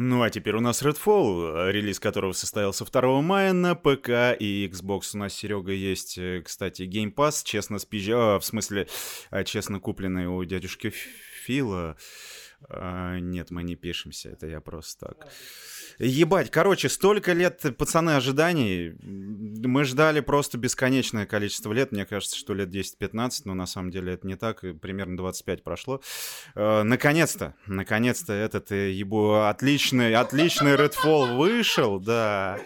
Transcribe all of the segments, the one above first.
Ну а теперь у нас Redfall, релиз которого состоялся 2 мая на ПК и Xbox. У нас, Серега, есть, э, кстати, Game Pass, честно спизжа... В смысле, а, честно купленный у дядюшки Фила. А, нет, мы не пишемся, это я просто так. Ебать, короче, столько лет, пацаны, ожиданий. Мы ждали просто бесконечное количество лет. Мне кажется, что лет 10-15, но на самом деле это не так. Примерно 25 прошло. Э, наконец-то, наконец-то этот э, ебу отличный, отличный Redfall вышел, да.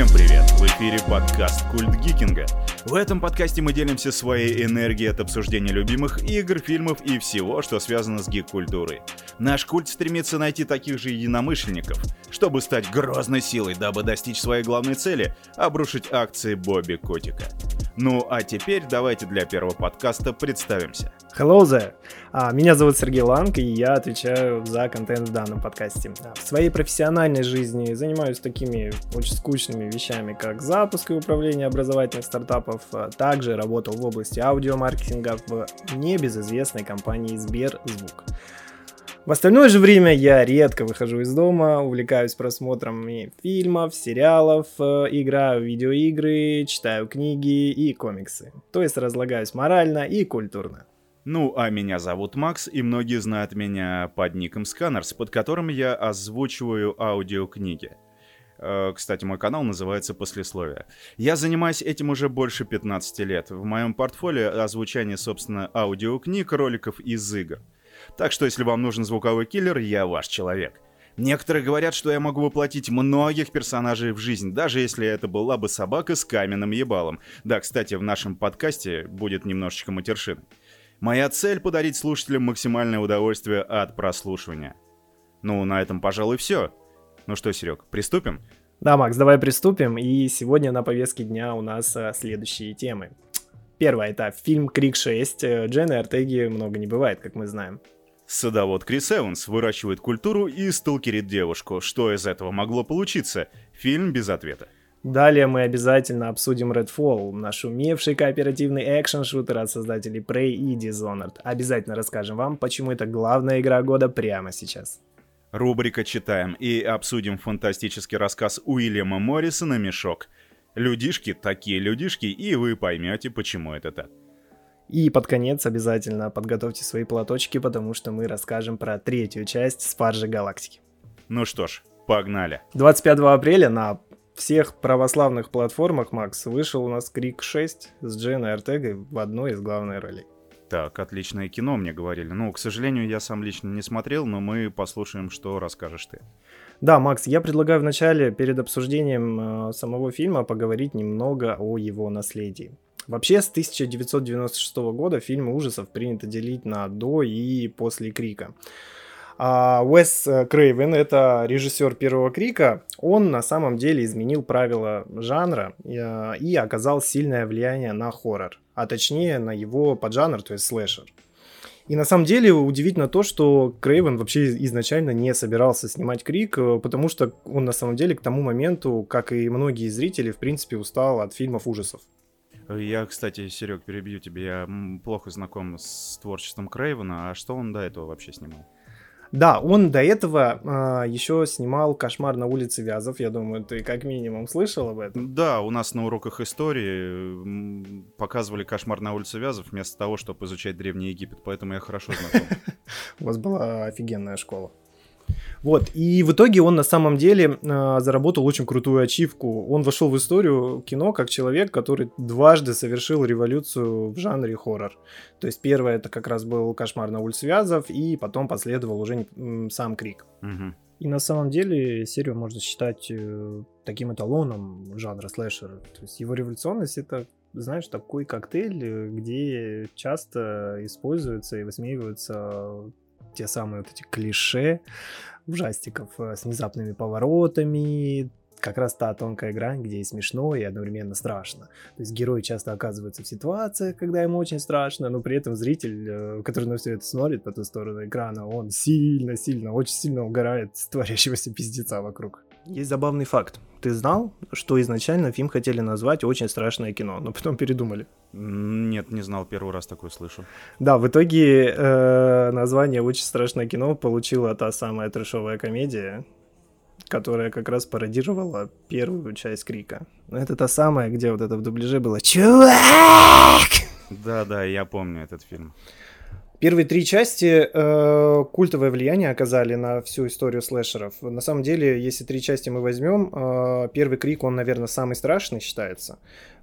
Всем привет! В эфире подкаст «Культ Гикинга». В этом подкасте мы делимся своей энергией от обсуждения любимых игр, фильмов и всего, что связано с гик-культурой. Наш культ стремится найти таких же единомышленников, чтобы стать грозной силой, дабы достичь своей главной цели — обрушить акции Бобби Котика. Ну а теперь давайте для первого подкаста представимся. Hello there! А, меня зовут Сергей Ланг, и я отвечаю за контент в данном подкасте. В своей профессиональной жизни занимаюсь такими очень скучными вещами, как запуск и управление образовательных стартапов. А также работал в области аудиомаркетинга в небезызвестной компании Сберзвук. В остальное же время я редко выхожу из дома, увлекаюсь просмотром фильмов, сериалов, э, играю в видеоигры, читаю книги и комиксы. То есть разлагаюсь морально и культурно. Ну, а меня зовут Макс, и многие знают меня под ником Scanners, под которым я озвучиваю аудиокниги. Э, кстати, мой канал называется «Послесловие». Я занимаюсь этим уже больше 15 лет. В моем портфолио озвучание, собственно, аудиокниг, роликов из игр. Так что, если вам нужен звуковой киллер, я ваш человек. Некоторые говорят, что я могу воплотить многих персонажей в жизнь, даже если это была бы собака с каменным ебалом. Да, кстати, в нашем подкасте будет немножечко матершин. Моя цель — подарить слушателям максимальное удовольствие от прослушивания. Ну, на этом, пожалуй, все. Ну что, Серег, приступим? Да, Макс, давай приступим. И сегодня на повестке дня у нас а, следующие темы. Первое — это фильм «Крик 6». Дженны Артеги много не бывает, как мы знаем. Садовод Крис Эванс выращивает культуру и сталкерит девушку. Что из этого могло получиться? Фильм без ответа. Далее мы обязательно обсудим Redfall, наш умевший кооперативный экшен-шутер от создателей Prey и Dishonored. Обязательно расскажем вам, почему это главная игра года прямо сейчас. Рубрика «Читаем» и обсудим фантастический рассказ Уильяма Моррисона «Мешок». Людишки такие людишки, и вы поймете, почему это так. И под конец обязательно подготовьте свои платочки, потому что мы расскажем про третью часть Спаржи Галактики. Ну что ж, погнали. 25 апреля на всех православных платформах, Макс, вышел у нас Крик 6 с Дженой Артегой в одной из главных ролей. Так, отличное кино, мне говорили. Ну, к сожалению, я сам лично не смотрел, но мы послушаем, что расскажешь ты. Да, Макс, я предлагаю вначале, перед обсуждением э, самого фильма, поговорить немного о его наследии. Вообще, с 1996 года фильмы ужасов принято делить на до и после Крика. А Уэс Крейвен, это режиссер первого Крика, он на самом деле изменил правила жанра и, э, и оказал сильное влияние на хоррор, а точнее на его поджанр, то есть слэшер. И на самом деле удивительно то, что Крейвен вообще изначально не собирался снимать Крик, э, потому что он на самом деле к тому моменту, как и многие зрители, в принципе, устал от фильмов ужасов. Я, кстати, Серег, перебью тебя. Я плохо знаком с творчеством Крейвена. А что он до этого вообще снимал? Да, он до этого а, еще снимал «Кошмар на улице Вязов». Я думаю, ты как минимум слышал об этом. Да, у нас на уроках истории показывали «Кошмар на улице Вязов» вместо того, чтобы изучать Древний Египет, поэтому я хорошо знаком. У вас была офигенная школа. Вот, и в итоге он на самом деле э, заработал очень крутую ачивку. Он вошел в историю кино как человек, который дважды совершил революцию в жанре хоррор. То есть первое это как раз был «Кошмар на улице Вязов», и потом последовал уже не, сам «Крик». Угу. И на самом деле серию можно считать э, таким эталоном жанра слэшера. То есть его революционность это знаешь, такой коктейль, э, где часто используются и высмеиваются те самые вот эти клише ужастиков э, с внезапными поворотами, как раз та тонкая грань, где и смешно, и одновременно страшно. То есть герой часто оказывается в ситуациях, когда ему очень страшно, но при этом зритель, э, который на все это смотрит по ту сторону экрана, он сильно-сильно, очень сильно угорает с творящегося пиздеца вокруг. Есть забавный факт. Ты знал, что изначально фильм хотели назвать «Очень страшное кино», но потом передумали? Нет, не знал, первый раз такое слышу. Да, в итоге э, название «Очень страшное кино» получила та самая трешовая комедия, которая как раз пародировала первую часть Крика. Это та самая, где вот это в дубляже было «Чувак!» Да-да, я помню этот фильм. Первые три части э, культовое влияние оказали на всю историю слэшеров. На самом деле, если три части мы возьмем, э, первый крик, он, наверное, самый страшный считается.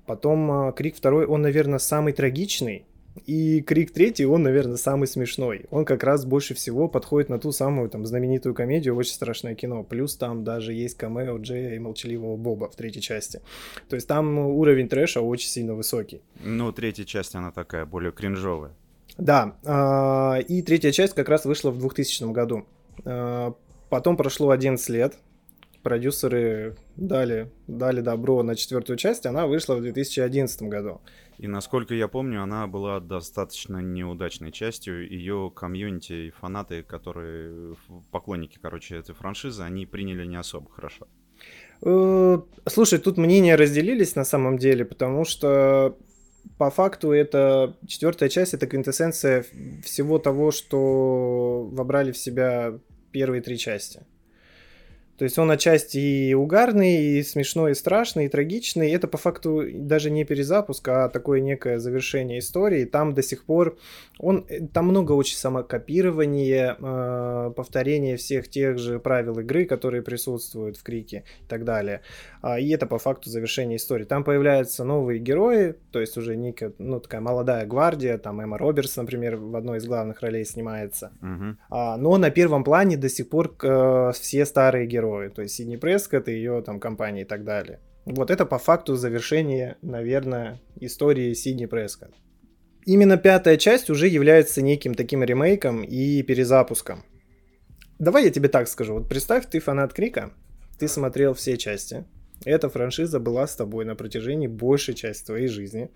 Потом э, крик второй, он, наверное, самый трагичный. И Крик третий, он, наверное, самый смешной. Он как раз больше всего подходит на ту самую там знаменитую комедию «Очень страшное кино». Плюс там даже есть камео Джея и молчаливого Боба в третьей части. То есть там уровень трэша очень сильно высокий. Ну, третья часть, она такая, более кринжовая. Да, а, и третья часть как раз вышла в 2000 году. А, потом прошло 11 лет, продюсеры дали, дали добро на четвертую часть, она вышла в 2011 году. И насколько я помню, она была достаточно неудачной частью. Ее комьюнити и фанаты, которые поклонники, короче, этой франшизы, они приняли не особо хорошо. Э, слушай, тут мнения разделились на самом деле, потому что по факту это четвертая часть, это квинтэссенция всего того, что вобрали в себя первые три части. То есть он отчасти и угарный, и смешной, и страшный, и трагичный. Это по факту даже не перезапуск, а такое некое завершение истории. Там до сих пор он, там много очень самокопирования, э, повторения всех тех же правил игры, которые присутствуют в Крике и так далее. А, и это по факту завершение истории. Там появляются новые герои, то есть уже некая, ну, такая молодая гвардия, там Эмма Робертс, например, в одной из главных ролей снимается. А, но на первом плане до сих пор э, все старые герои герои, то есть Сидни Прескотт и ее там компания и так далее. Вот это по факту завершение, наверное, истории Сидни Прескотт. Именно пятая часть уже является неким таким ремейком и перезапуском. Давай я тебе так скажу. Вот представь, ты фанат Крика, ты смотрел все части. Эта франшиза была с тобой на протяжении большей части твоей жизни.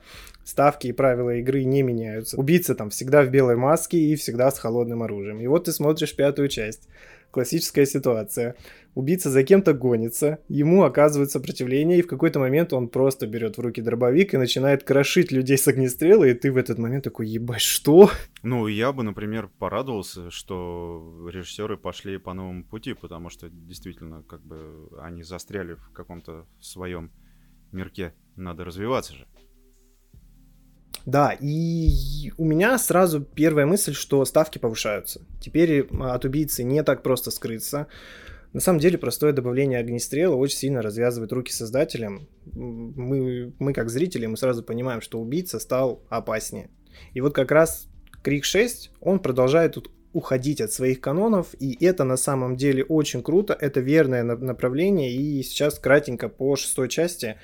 Ставки и правила игры не меняются. Убийца там всегда в белой маске и всегда с холодным оружием. И вот ты смотришь пятую часть. Классическая ситуация. Убийца за кем-то гонится, ему оказывает сопротивление, и в какой-то момент он просто берет в руки дробовик и начинает крошить людей с огнестрела, и ты в этот момент такой, ебать, что? Ну, я бы, например, порадовался, что режиссеры пошли по новому пути, потому что действительно, как бы, они застряли в каком-то своем мирке. Надо развиваться же. Да, и у меня сразу первая мысль, что ставки повышаются. Теперь от убийцы не так просто скрыться. На самом деле простое добавление огнестрела очень сильно развязывает руки создателям. Мы, мы как зрители, мы сразу понимаем, что убийца стал опаснее. И вот как раз Крик 6, он продолжает тут уходить от своих канонов, и это на самом деле очень круто, это верное направление, и сейчас кратенько по шестой части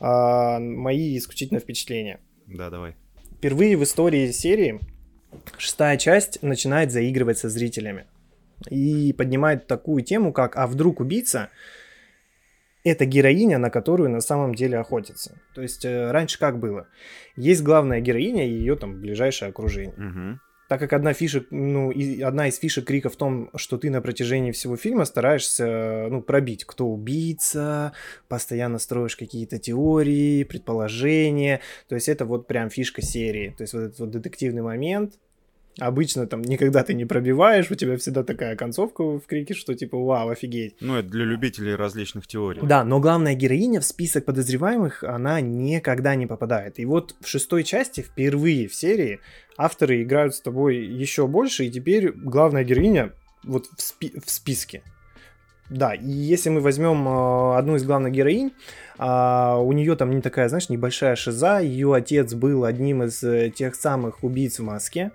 а, мои исключительно впечатления. Да, давай. Впервые в истории серии шестая часть начинает заигрывать со зрителями и поднимает такую тему, как «А вдруг убийца?» это героиня, на которую на самом деле охотится. То есть э, раньше как было? Есть главная героиня и ее там ближайшее окружение. Угу так как одна фишек, ну, и одна из фишек Крика в том, что ты на протяжении всего фильма стараешься, ну, пробить, кто убийца, постоянно строишь какие-то теории, предположения, то есть это вот прям фишка серии, то есть вот этот вот детективный момент, Обычно там никогда ты не пробиваешь, у тебя всегда такая концовка в крике, что типа вау, офигеть. Ну, это для любителей различных теорий. Да, но главная героиня в список подозреваемых, она никогда не попадает. И вот в шестой части, впервые в серии, авторы играют с тобой еще больше, и теперь главная героиня вот в, спи- в списке. Да, и если мы возьмем э, одну из главных героинь, э, у нее там не такая, знаешь, небольшая шиза, ее отец был одним из э, тех самых убийц в маске.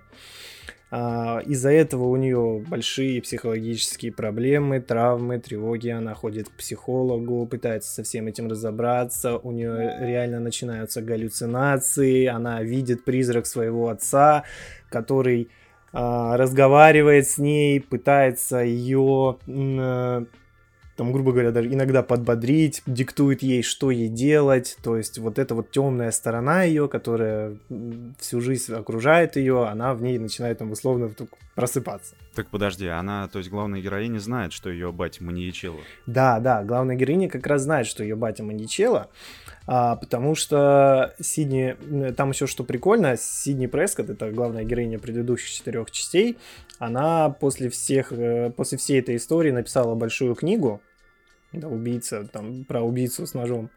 Из-за этого у нее большие психологические проблемы, травмы, тревоги. Она ходит к психологу, пытается со всем этим разобраться. У нее реально начинаются галлюцинации. Она видит призрак своего отца, который а, разговаривает с ней, пытается ее там, грубо говоря, даже иногда подбодрить, диктует ей, что ей делать. То есть вот эта вот темная сторона ее, которая всю жизнь окружает ее, она в ней начинает там условно просыпаться. Так подожди, она, то есть главная героиня знает, что ее батя маньячела. Да, да, главная героиня как раз знает, что ее батя маньячела, а, потому что Сидни, там еще что прикольно, Сидни Прескотт, это главная героиня предыдущих четырех частей, она после всех, э, после всей этой истории написала большую книгу, да, убийца, там, про убийцу с ножом.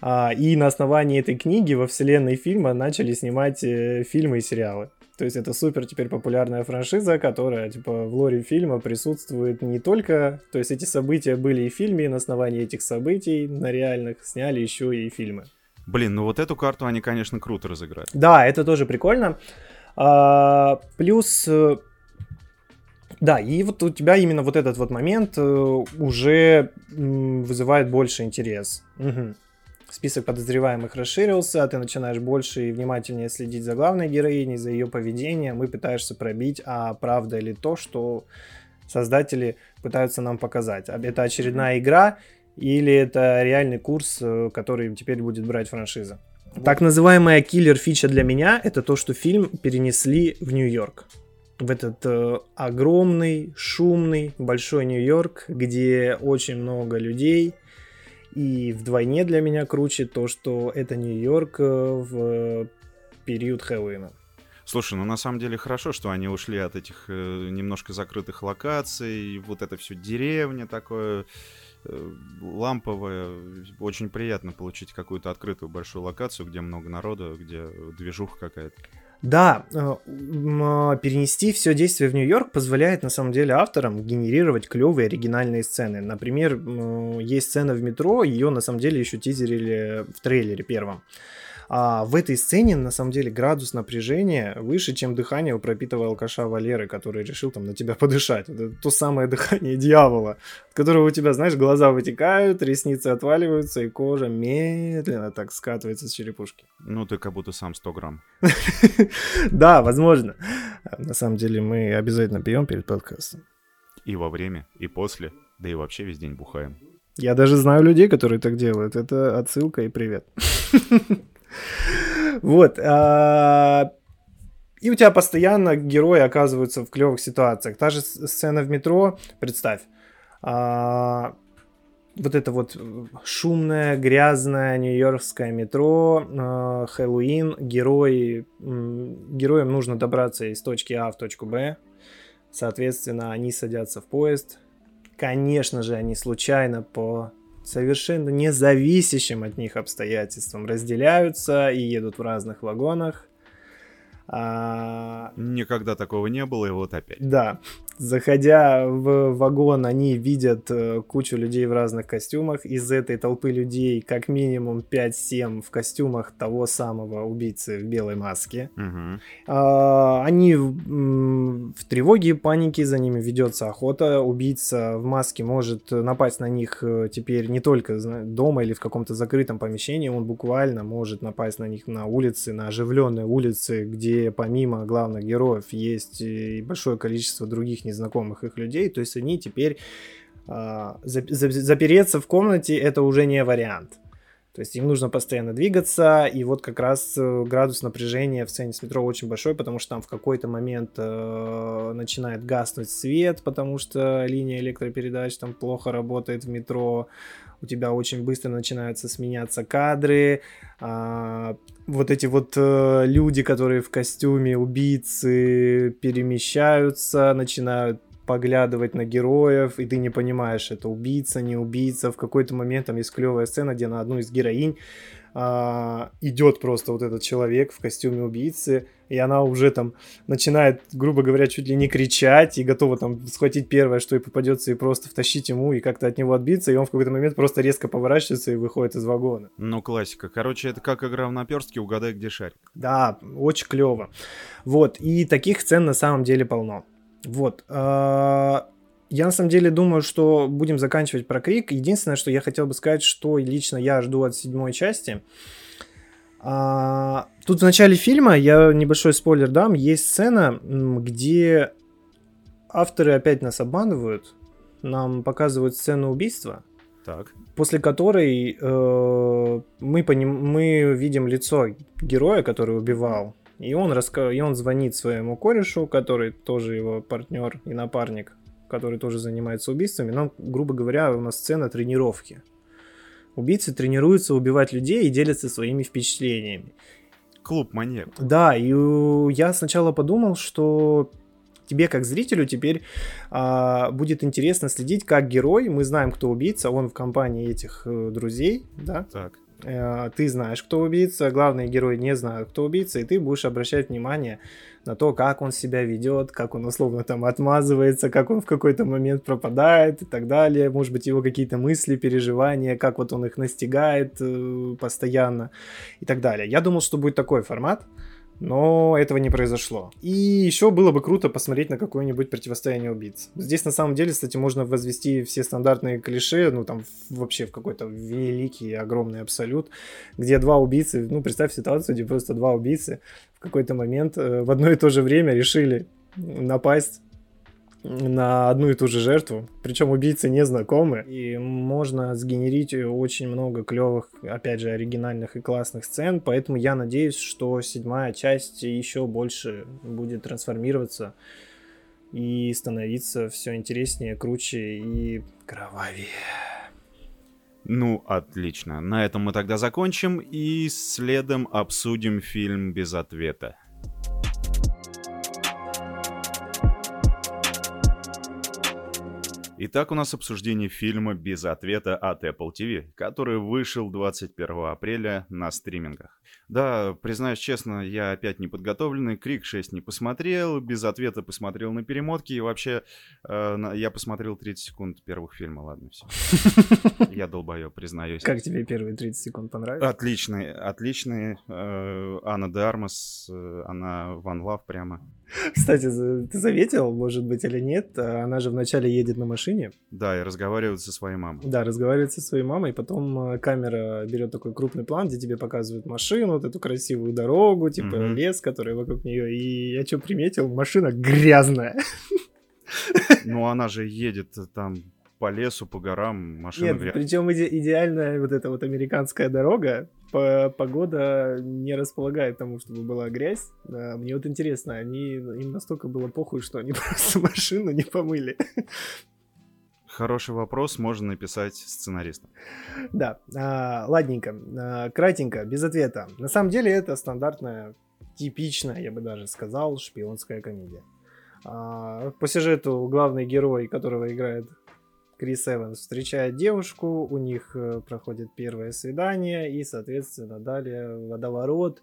А, и на основании этой книги во вселенной фильма начали снимать э, фильмы и сериалы. То есть это супер теперь популярная франшиза, которая типа в лоре фильма присутствует не только... То есть эти события были и в фильме, и на основании этих событий на реальных сняли еще и фильмы. Блин, ну вот эту карту они, конечно, круто разыграли. Да, это тоже прикольно. А, плюс э, да, и вот у тебя именно вот этот вот момент э, уже вызывает больше интерес. Угу. Список подозреваемых расширился, ты начинаешь больше и внимательнее следить за главной героиней, за ее поведением и пытаешься пробить, а правда ли то, что создатели пытаются нам показать. Это очередная игра или это реальный курс, э, который теперь будет брать франшиза. Так называемая киллер-фича для меня это то, что фильм перенесли в Нью-Йорк в этот э, огромный, шумный, большой Нью-Йорк, где очень много людей. И вдвойне для меня круче то, что это Нью-Йорк э, в период Хэллоуина. Слушай, ну на самом деле хорошо, что они ушли от этих э, немножко закрытых локаций, вот это все деревня такое э, ламповое. Очень приятно получить какую-то открытую большую локацию, где много народа, где движуха какая-то. Да, э, а, перенести все действие в Нью-Йорк позволяет на самом деле авторам генерировать клевые оригинальные сцены. Например, есть сцена в метро, ее на самом деле еще тизерили в трейлере первом. А в этой сцене, на самом деле, градус напряжения выше, чем дыхание у пропитого алкаша Валеры, который решил там на тебя подышать. Это то самое дыхание дьявола, от которого у тебя, знаешь, глаза вытекают, ресницы отваливаются, и кожа медленно так скатывается с черепушки. Ну, ты как будто сам 100 грамм. Да, возможно. На самом деле мы обязательно пьем перед подкастом. И во время, и после, да и вообще весь день бухаем. Я даже знаю людей, которые так делают. Это отсылка и привет. Вот. А, и у тебя постоянно герои оказываются в клевых ситуациях. Та же сцена в метро, представь. А, вот это вот шумное, грязное нью-йоркское метро, а, Хэллоуин, герои, героям нужно добраться из точки А в точку Б. Соответственно, они садятся в поезд. Конечно же, они случайно по совершенно независящим от них обстоятельствам разделяются и едут в разных вагонах. А... Никогда такого не было, и вот опять. Да. Заходя в вагон, они видят э, кучу людей в разных костюмах. Из этой толпы людей как минимум 5-7 в костюмах того самого убийцы в белой маске. Угу. Они в, тревоге и панике, за ними ведется охота. Убийца в маске может напасть на них э, теперь не только дома или в каком-то закрытом помещении, он буквально может напасть на них на улице, на оживленной улице, где помимо главных героев есть и большое количество других незнакомых их людей, то есть они теперь э, запереться в комнате это уже не вариант. То есть им нужно постоянно двигаться, и вот как раз э, градус напряжения в сцене с метро очень большой, потому что там в какой-то момент э, начинает гаснуть свет, потому что линия электропередач там плохо работает в метро, у тебя очень быстро начинаются сменяться кадры, э, вот эти вот э, люди, которые в костюме убийцы перемещаются, начинают поглядывать на героев, и ты не понимаешь, это убийца, не убийца. В какой-то момент там есть клевая сцена, где на одну из героинь а, идет просто вот этот человек в костюме убийцы, и она уже там начинает, грубо говоря, чуть ли не кричать и готова там схватить первое, что и попадется, и просто втащить ему и как-то от него отбиться, и он в какой-то момент просто резко поворачивается и выходит из вагона. Ну, классика. Короче, это как игра в наперстке, угадай, где шарик. Да, очень клево. Вот, и таких сцен на самом деле полно. Вот. Я на самом деле думаю, что будем заканчивать про Крик. Единственное, что я хотел бы сказать, что лично я жду от седьмой части. А, тут в начале фильма, я небольшой спойлер дам, есть сцена, где авторы опять нас обманывают. нам показывают сцену убийства, Так. после которой э, мы, поним... мы видим лицо героя, который убивал, и он, раска... и он звонит своему корешу, который тоже его партнер и напарник, который тоже занимается убийствами. Нам, грубо говоря, у нас сцена тренировки. Убийцы тренируются убивать людей и делятся своими впечатлениями. Клуб маньяков. Да, и я сначала подумал, что тебе как зрителю теперь а, будет интересно следить, как герой, мы знаем, кто убийца, он в компании этих э, друзей, да, Так. Э, ты знаешь, кто убийца, главные герои не знают, кто убийца, и ты будешь обращать внимание на то, как он себя ведет, как он условно там отмазывается, как он в какой-то момент пропадает и так далее, может быть, его какие-то мысли, переживания, как вот он их настигает э, постоянно и так далее. Я думал, что будет такой формат, но этого не произошло. И еще было бы круто посмотреть на какое-нибудь противостояние убийц. Здесь на самом деле, кстати, можно возвести все стандартные клише, ну там вообще в какой-то великий, огромный абсолют, где два убийцы, ну представь ситуацию, где просто два убийцы в какой-то момент э, в одно и то же время решили напасть на одну и ту же жертву, причем убийцы не знакомы, и можно сгенерить очень много клевых, опять же, оригинальных и классных сцен, поэтому я надеюсь, что седьмая часть еще больше будет трансформироваться и становиться все интереснее, круче и кровавее. Ну, отлично. На этом мы тогда закончим и следом обсудим фильм «Без ответа». Итак, у нас обсуждение фильма «Без ответа» от Apple TV, который вышел 21 апреля на стримингах. Да, признаюсь честно, я опять не подготовленный, Крик 6 не посмотрел, «Без ответа» посмотрел на перемотке, и вообще э, я посмотрел 30 секунд первых фильма, ладно, все. Я долбоёб, признаюсь. Как тебе первые 30 секунд понравились? Отличные, отличные. Э, Анна де Армас, э, она ван лав прямо. Кстати, ты заметил, может быть, или нет, она же вначале едет на машине, Да, и разговаривает со своей мамой. Да, разговаривает со своей мамой, потом э, камера берет такой крупный план, где тебе показывают машину, вот эту красивую дорогу, типа Мгм. лес, который вокруг нее. И я что приметил, машина грязная. Ну, она же едет э, там по лесу, по горам, машина Нет, гря- причем иде- идеальная вот эта вот американская дорога, погода не располагает тому, чтобы была грязь. Да, мне вот интересно, они им настолько было похуй, что они просто машину не помыли. Хороший вопрос, можно написать сценаристам. Да, а, ладненько, а, кратенько, без ответа. На самом деле это стандартная, типичная, я бы даже сказал, шпионская комедия. А, по сюжету главный герой, которого играет Крис Эванс, встречает девушку, у них э, проходит первое свидание, и, соответственно, далее водоворот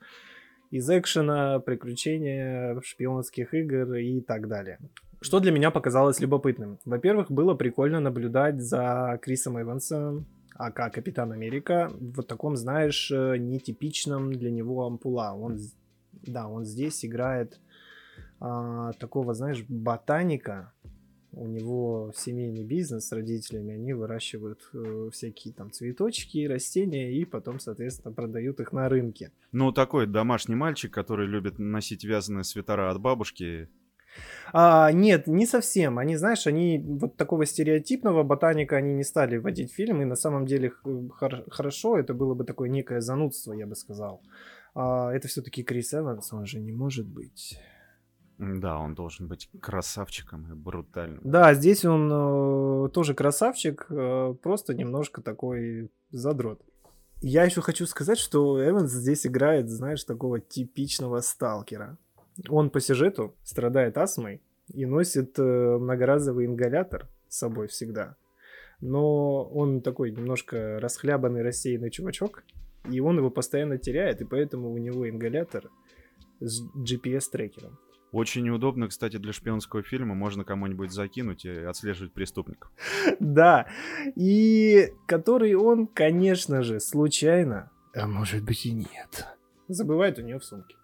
из экшена, приключения, шпионских игр и так далее. Что для меня показалось любопытным? Во-первых, было прикольно наблюдать за Крисом Эвансом, ака Капитан Америка, в таком, знаешь, э, нетипичном для него ампула. Он, да, он здесь играет а, такого, знаешь, ботаника. У него семейный бизнес с родителями, они выращивают э, всякие там цветочки, растения и потом, соответственно, продают их на рынке. Ну, такой домашний мальчик, который любит носить вязаные свитера от бабушки. А, нет, не совсем. Они, знаешь, они вот такого стереотипного ботаника они не стали вводить в фильм, и на самом деле х- хор- хорошо, это было бы такое некое занудство, я бы сказал. А, это все-таки Крис Эванс, он же не может быть. Да, он должен быть красавчиком и брутальным. Да, здесь он э, тоже красавчик, э, просто немножко такой задрот. Я еще хочу сказать, что Эванс здесь играет, знаешь, такого типичного сталкера. Он по сюжету страдает астмой и носит э, многоразовый ингалятор с собой всегда. Но он такой немножко расхлябанный, рассеянный чувачок, и он его постоянно теряет, и поэтому у него ингалятор с GPS-трекером. Очень неудобно, кстати, для шпионского фильма. Можно кому-нибудь закинуть и отслеживать преступников. Да, и который он, конечно же, случайно, а может быть и нет, забывает у нее в сумке.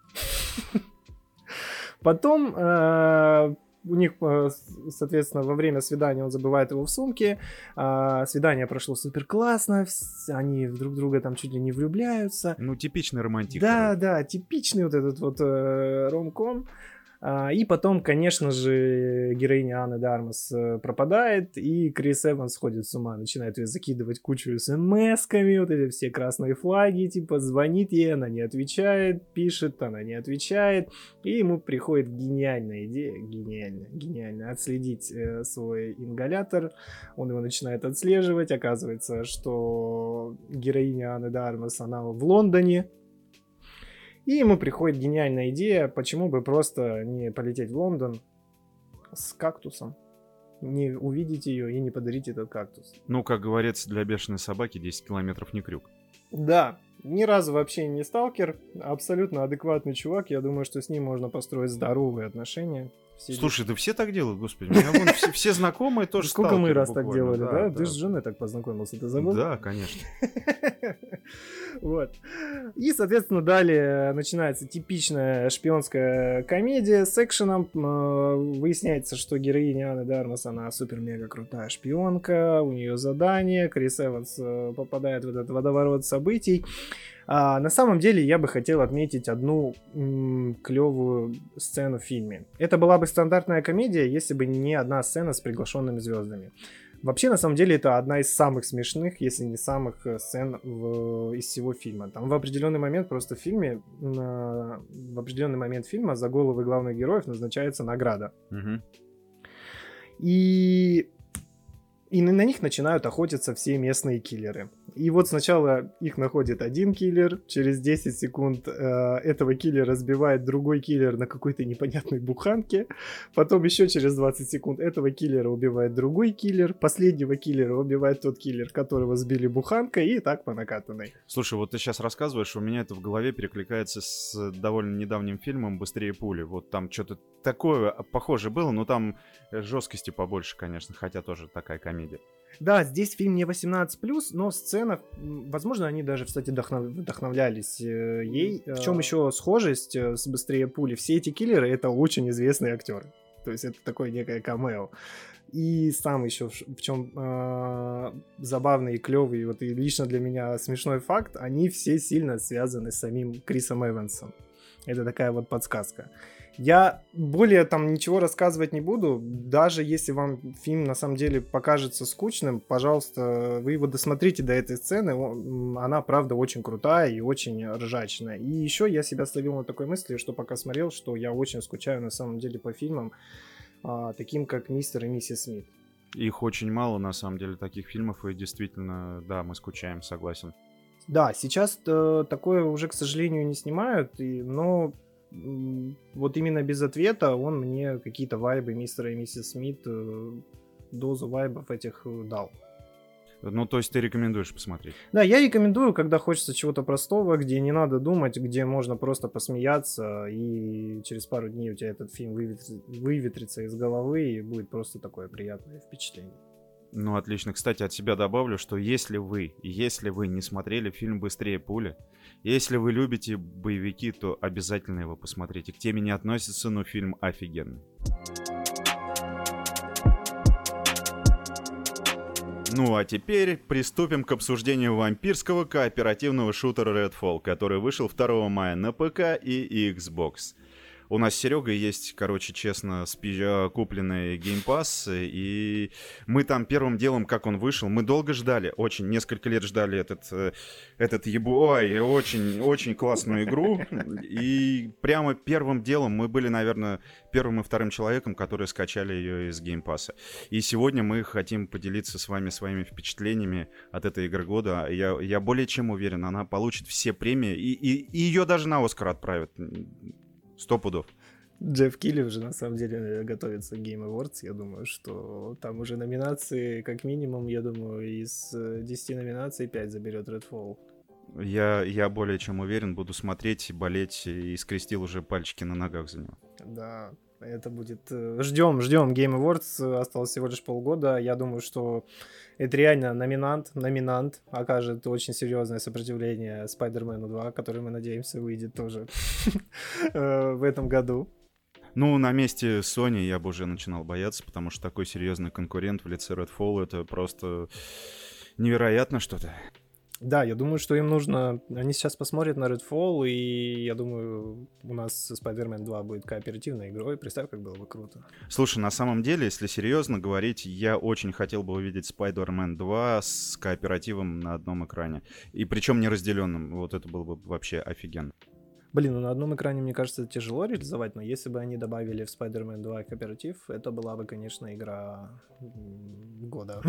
Потом э, у них, э, соответственно, во время свидания он забывает его в сумке. А, Свидание прошло супер классно, они друг друга там чуть ли не влюбляются. Ну, типичный романтик. Да, да, типичный вот этот вот э, ромком. А, и потом, конечно же, героиня Анны Дармас э, пропадает, и Крис Эванс сходит с ума, начинает ее закидывать кучу смс-ками, вот эти все красные флаги, типа звонит ей, она не отвечает, пишет, она не отвечает, и ему приходит гениальная идея, гениальная, гениальная, отследить э, свой ингалятор, он его начинает отслеживать, оказывается, что героиня Анны Дармас, она в Лондоне, и ему приходит гениальная идея, почему бы просто не полететь в Лондон с кактусом, не увидеть ее и не подарить этот кактус. Ну, как говорится, для бешеной собаки 10 километров не крюк. Да, ни разу вообще не сталкер, абсолютно адекватный чувак. Я думаю, что с ним можно построить здоровые отношения. Все Слушай, да все так делают, господи. У меня вон все, все знакомые тоже Сколько мы раз так делали, да? да? Ты с женой так познакомился, ты забыл? Да, конечно. Вот. И, соответственно, далее начинается типичная шпионская комедия с экшеном. Э, выясняется, что героиня Анны Дармас, она супер-мега крутая шпионка, у нее задание, Крис Эванс э, попадает в этот водоворот событий. А, на самом деле я бы хотел отметить одну м- клевую сцену в фильме. Это была бы стандартная комедия, если бы не одна сцена с приглашенными звездами. Вообще, на самом деле, это одна из самых смешных, если не самых э, сцен в, из всего фильма. Там в определенный момент просто в фильме, на, в определенный момент фильма за головы главных героев назначается награда. Угу. И и на них начинают охотиться все местные киллеры. И вот сначала их находит один киллер, через 10 секунд э, этого киллера сбивает другой киллер на какой-то непонятной буханке, потом еще через 20 секунд этого киллера убивает другой киллер, последнего киллера убивает тот киллер, которого сбили буханкой, и так по накатанной. Слушай, вот ты сейчас рассказываешь, у меня это в голове перекликается с довольно недавним фильмом «Быстрее пули». Вот там что-то такое похоже было, но там жесткости побольше, конечно, хотя тоже такая комедия. Да, здесь фильм не 18+, но сцена, возможно, они даже, кстати, вдохнов... вдохновлялись э, ей. В чем еще схожесть э, с «Быстрее пули»? Все эти киллеры — это очень известные актеры. То есть это такое некое камео. И сам еще в чем э, забавный и клевый, вот и лично для меня смешной факт, они все сильно связаны с самим Крисом Эвансом. Это такая вот подсказка. Я более там ничего рассказывать не буду. Даже если вам фильм на самом деле покажется скучным, пожалуйста, вы его досмотрите до этой сцены. Она, правда, очень крутая и очень ржачная. И еще я себя словил на такой мысли, что пока смотрел, что я очень скучаю на самом деле по фильмам, а, таким как «Мистер и миссис Смит». Их очень мало, на самом деле, таких фильмов, и действительно, да, мы скучаем, согласен. Да, сейчас э, такое уже, к сожалению, не снимают, и, но вот именно без ответа он мне какие-то вайбы мистера и миссис Смит, э, дозу вайбов этих э, дал. Ну, то есть ты рекомендуешь посмотреть? Да, я рекомендую, когда хочется чего-то простого, где не надо думать, где можно просто посмеяться, и через пару дней у тебя этот фильм выветрится, выветрится из головы, и будет просто такое приятное впечатление. Ну, отлично. Кстати, от себя добавлю, что если вы, если вы не смотрели фильм «Быстрее пули», если вы любите боевики, то обязательно его посмотрите. К теме не относится, но фильм офигенный. Ну а теперь приступим к обсуждению вампирского кооперативного шутера Redfall, который вышел 2 мая на ПК и Xbox. У нас с Серегой есть, короче, честно, спи- э, купленный геймпас, и мы там первым делом, как он вышел, мы долго ждали, очень, несколько лет ждали этот, э, этот ебой, очень, очень классную игру, и прямо первым делом мы были, наверное, первым и вторым человеком, которые скачали ее из Game Pass а. И сегодня мы хотим поделиться с вами своими впечатлениями от этой игры года. Я, я более чем уверен, она получит все премии, и, и, и ее даже на Оскар отправят. Сто пудов. Джефф Килли уже на самом деле готовится к Game Awards. Я думаю, что там уже номинации, как минимум, я думаю, из 10 э, номинаций 5 заберет Redfall. Я, я более чем уверен, буду смотреть, болеть и скрестил уже пальчики на ногах за него. Да, это будет... Ждем, э, ждем Game Awards. Осталось всего лишь полгода. Я думаю, что это реально номинант, номинант окажет очень серьезное сопротивление Spider-Man 2, который, мы надеемся, выйдет тоже э, в этом году. Ну, на месте Sony я бы уже начинал бояться, потому что такой серьезный конкурент в лице Redfall это просто невероятно что-то. Да, я думаю, что им нужно... Они сейчас посмотрят на Redfall, и я думаю, у нас Spider-Man 2 будет кооперативной игрой. Представь, как было бы круто. Слушай, на самом деле, если серьезно говорить, я очень хотел бы увидеть Spider-Man 2 с кооперативом на одном экране. И причем не разделенным. Вот это было бы вообще офигенно. Блин, ну на одном экране, мне кажется, тяжело реализовать, но если бы они добавили в Spider-Man 2 кооператив, это была бы, конечно, игра года.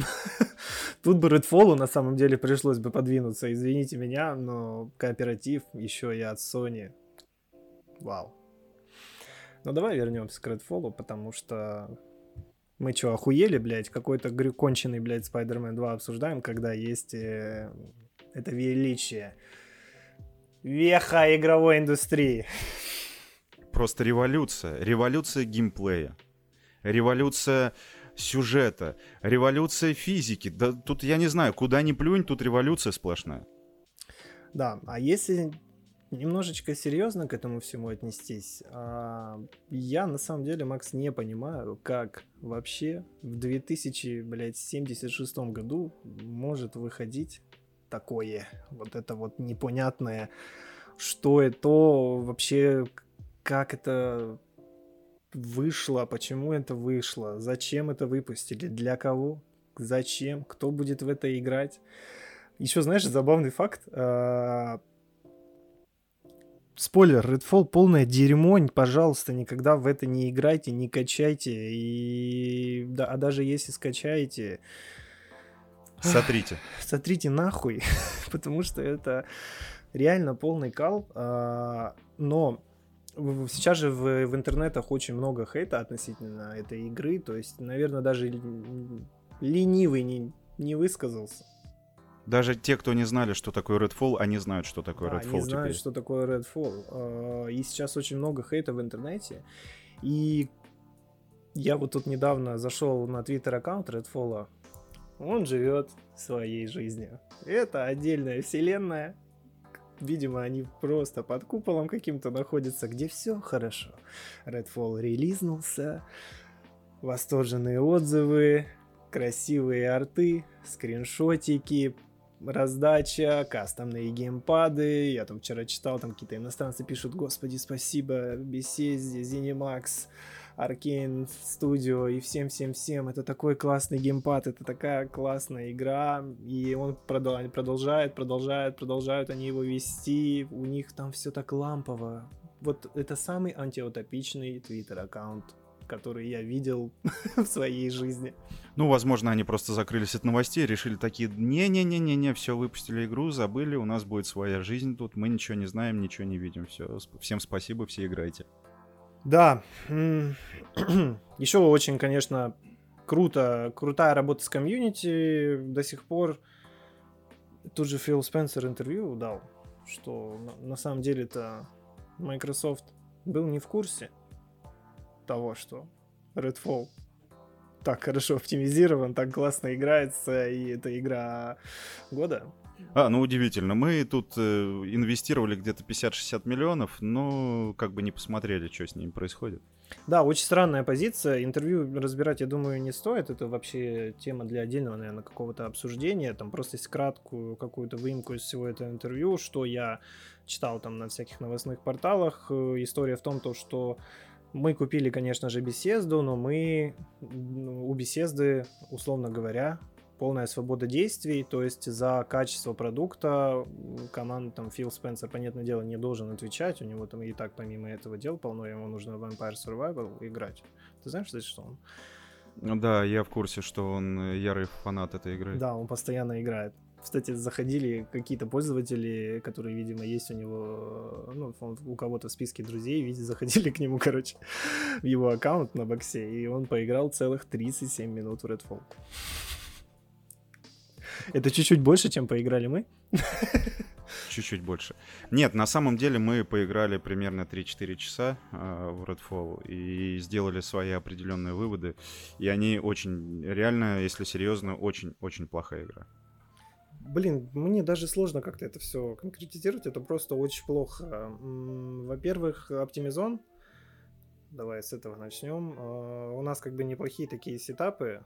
Тут бы Redfall на самом деле пришлось бы подвинуться, извините меня, но кооператив еще и от Sony. Вау. Ну давай вернемся к Redfall, потому что мы что, охуели, блядь? Какой-то конченый, блядь, Spider-Man 2 обсуждаем, когда есть э, это величие веха игровой индустрии. Просто революция. Революция геймплея. Революция сюжета. Революция физики. Да тут я не знаю, куда ни плюнь, тут революция сплошная. Да, а если немножечко серьезно к этому всему отнестись, а, я на самом деле, Макс, не понимаю, как вообще в 2076 году может выходить такое, вот это вот непонятное, что это вообще, как это вышло, почему это вышло, зачем это выпустили, для кого, зачем, кто будет в это играть. Еще, знаешь, забавный факт. А, спойлер, Redfall полное дерьмо, пожалуйста, никогда в это не играйте, не качайте. И да, а даже если скачаете, Сотрите. Сотрите нахуй, потому что это реально полный кал. А, но сейчас же в, в интернетах очень много хейта относительно этой игры. То есть, наверное, даже ленивый не, не высказался. Даже те, кто не знали, что такое Redfall, они знают, что такое да, Redfall они знают, теперь. что такое Redfall. А, и сейчас очень много хейта в интернете. И я вот тут недавно зашел на твиттер аккаунт Redfall, он живет своей жизнью. Это отдельная вселенная. Видимо, они просто под куполом каким-то находятся, где все хорошо. Redfall релизнулся, восторженные отзывы, красивые арты, скриншотики, раздача, кастомные геймпады. Я там вчера читал, там какие-то иностранцы пишут, господи, спасибо, Bethesda, ZeniMax, Arkane Studio и всем-всем-всем. Это такой классный геймпад, это такая классная игра. И он продолжает, продолжает, продолжают они его вести. У них там все так лампово. Вот это самый антиутопичный твиттер-аккаунт который я видел в своей жизни. Ну, возможно, они просто закрылись от новостей, решили такие, не-не-не-не-не, все, выпустили игру, забыли, у нас будет своя жизнь тут, мы ничего не знаем, ничего не видим, все, всем спасибо, все играйте. Да. Еще очень, конечно, круто, крутая работа с комьюнити до сих пор. Тут же Фил Спенсер интервью дал, что на, самом деле-то Microsoft был не в курсе того, что Redfall так хорошо оптимизирован, так классно играется, и это игра года. А, ну удивительно. Мы тут э, инвестировали где-то 50-60 миллионов, но как бы не посмотрели, что с ними происходит. Да, очень странная позиция. Интервью разбирать, я думаю, не стоит. Это вообще тема для отдельного, наверное, какого-то обсуждения. Там просто есть краткую какую-то выемку из всего этого интервью, что я читал там на всяких новостных порталах. Э, история в том, то, что мы купили, конечно же, беседу, но мы у беседы, условно говоря, полная свобода действий, то есть за качество продукта команда там Фил Спенсер, понятное дело, не должен отвечать, у него там и так помимо этого дел полно, ему нужно в Vampire Survival играть. Ты знаешь, кстати, что он? Ну да, я в курсе, что он э, ярый фанат этой игры. Да, он постоянно играет. Кстати, заходили какие-то пользователи, которые, видимо, есть у него, ну, он у кого-то в списке друзей, видите, заходили к нему, короче, в его аккаунт на боксе, и он поиграл целых 37 минут в Redfall. Это чуть-чуть больше, чем поиграли мы? Чуть-чуть больше. Нет, на самом деле мы поиграли примерно 3-4 часа э, в Redfall и сделали свои определенные выводы. И они очень, реально, если серьезно, очень-очень плохая игра. Блин, мне даже сложно как-то это все конкретизировать, это просто очень плохо. Во-первых, оптимизон. Давай с этого начнем. А, у нас как бы неплохие такие сетапы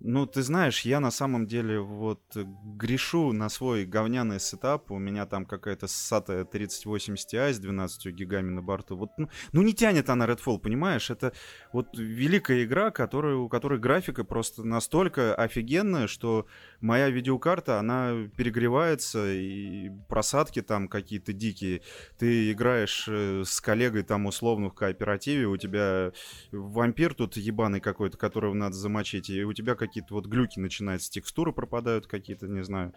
Ну, ты знаешь, я на самом деле вот грешу на свой говняный сетап. У меня там какая-то ссатая 3080 Ti с 12 гигами на борту. Вот, ну, ну, не тянет она Redfall, понимаешь? Это вот великая игра, которая, у которой графика просто настолько офигенная, что моя видеокарта, она перегревается, и просадки там какие-то дикие. Ты играешь э, с коллегой там условно в кооперативе, у тебя вампир тут ебаный какой-то, которого надо замочить, и у тебя какие-то вот глюки начинаются, текстуры пропадают какие-то, не знаю,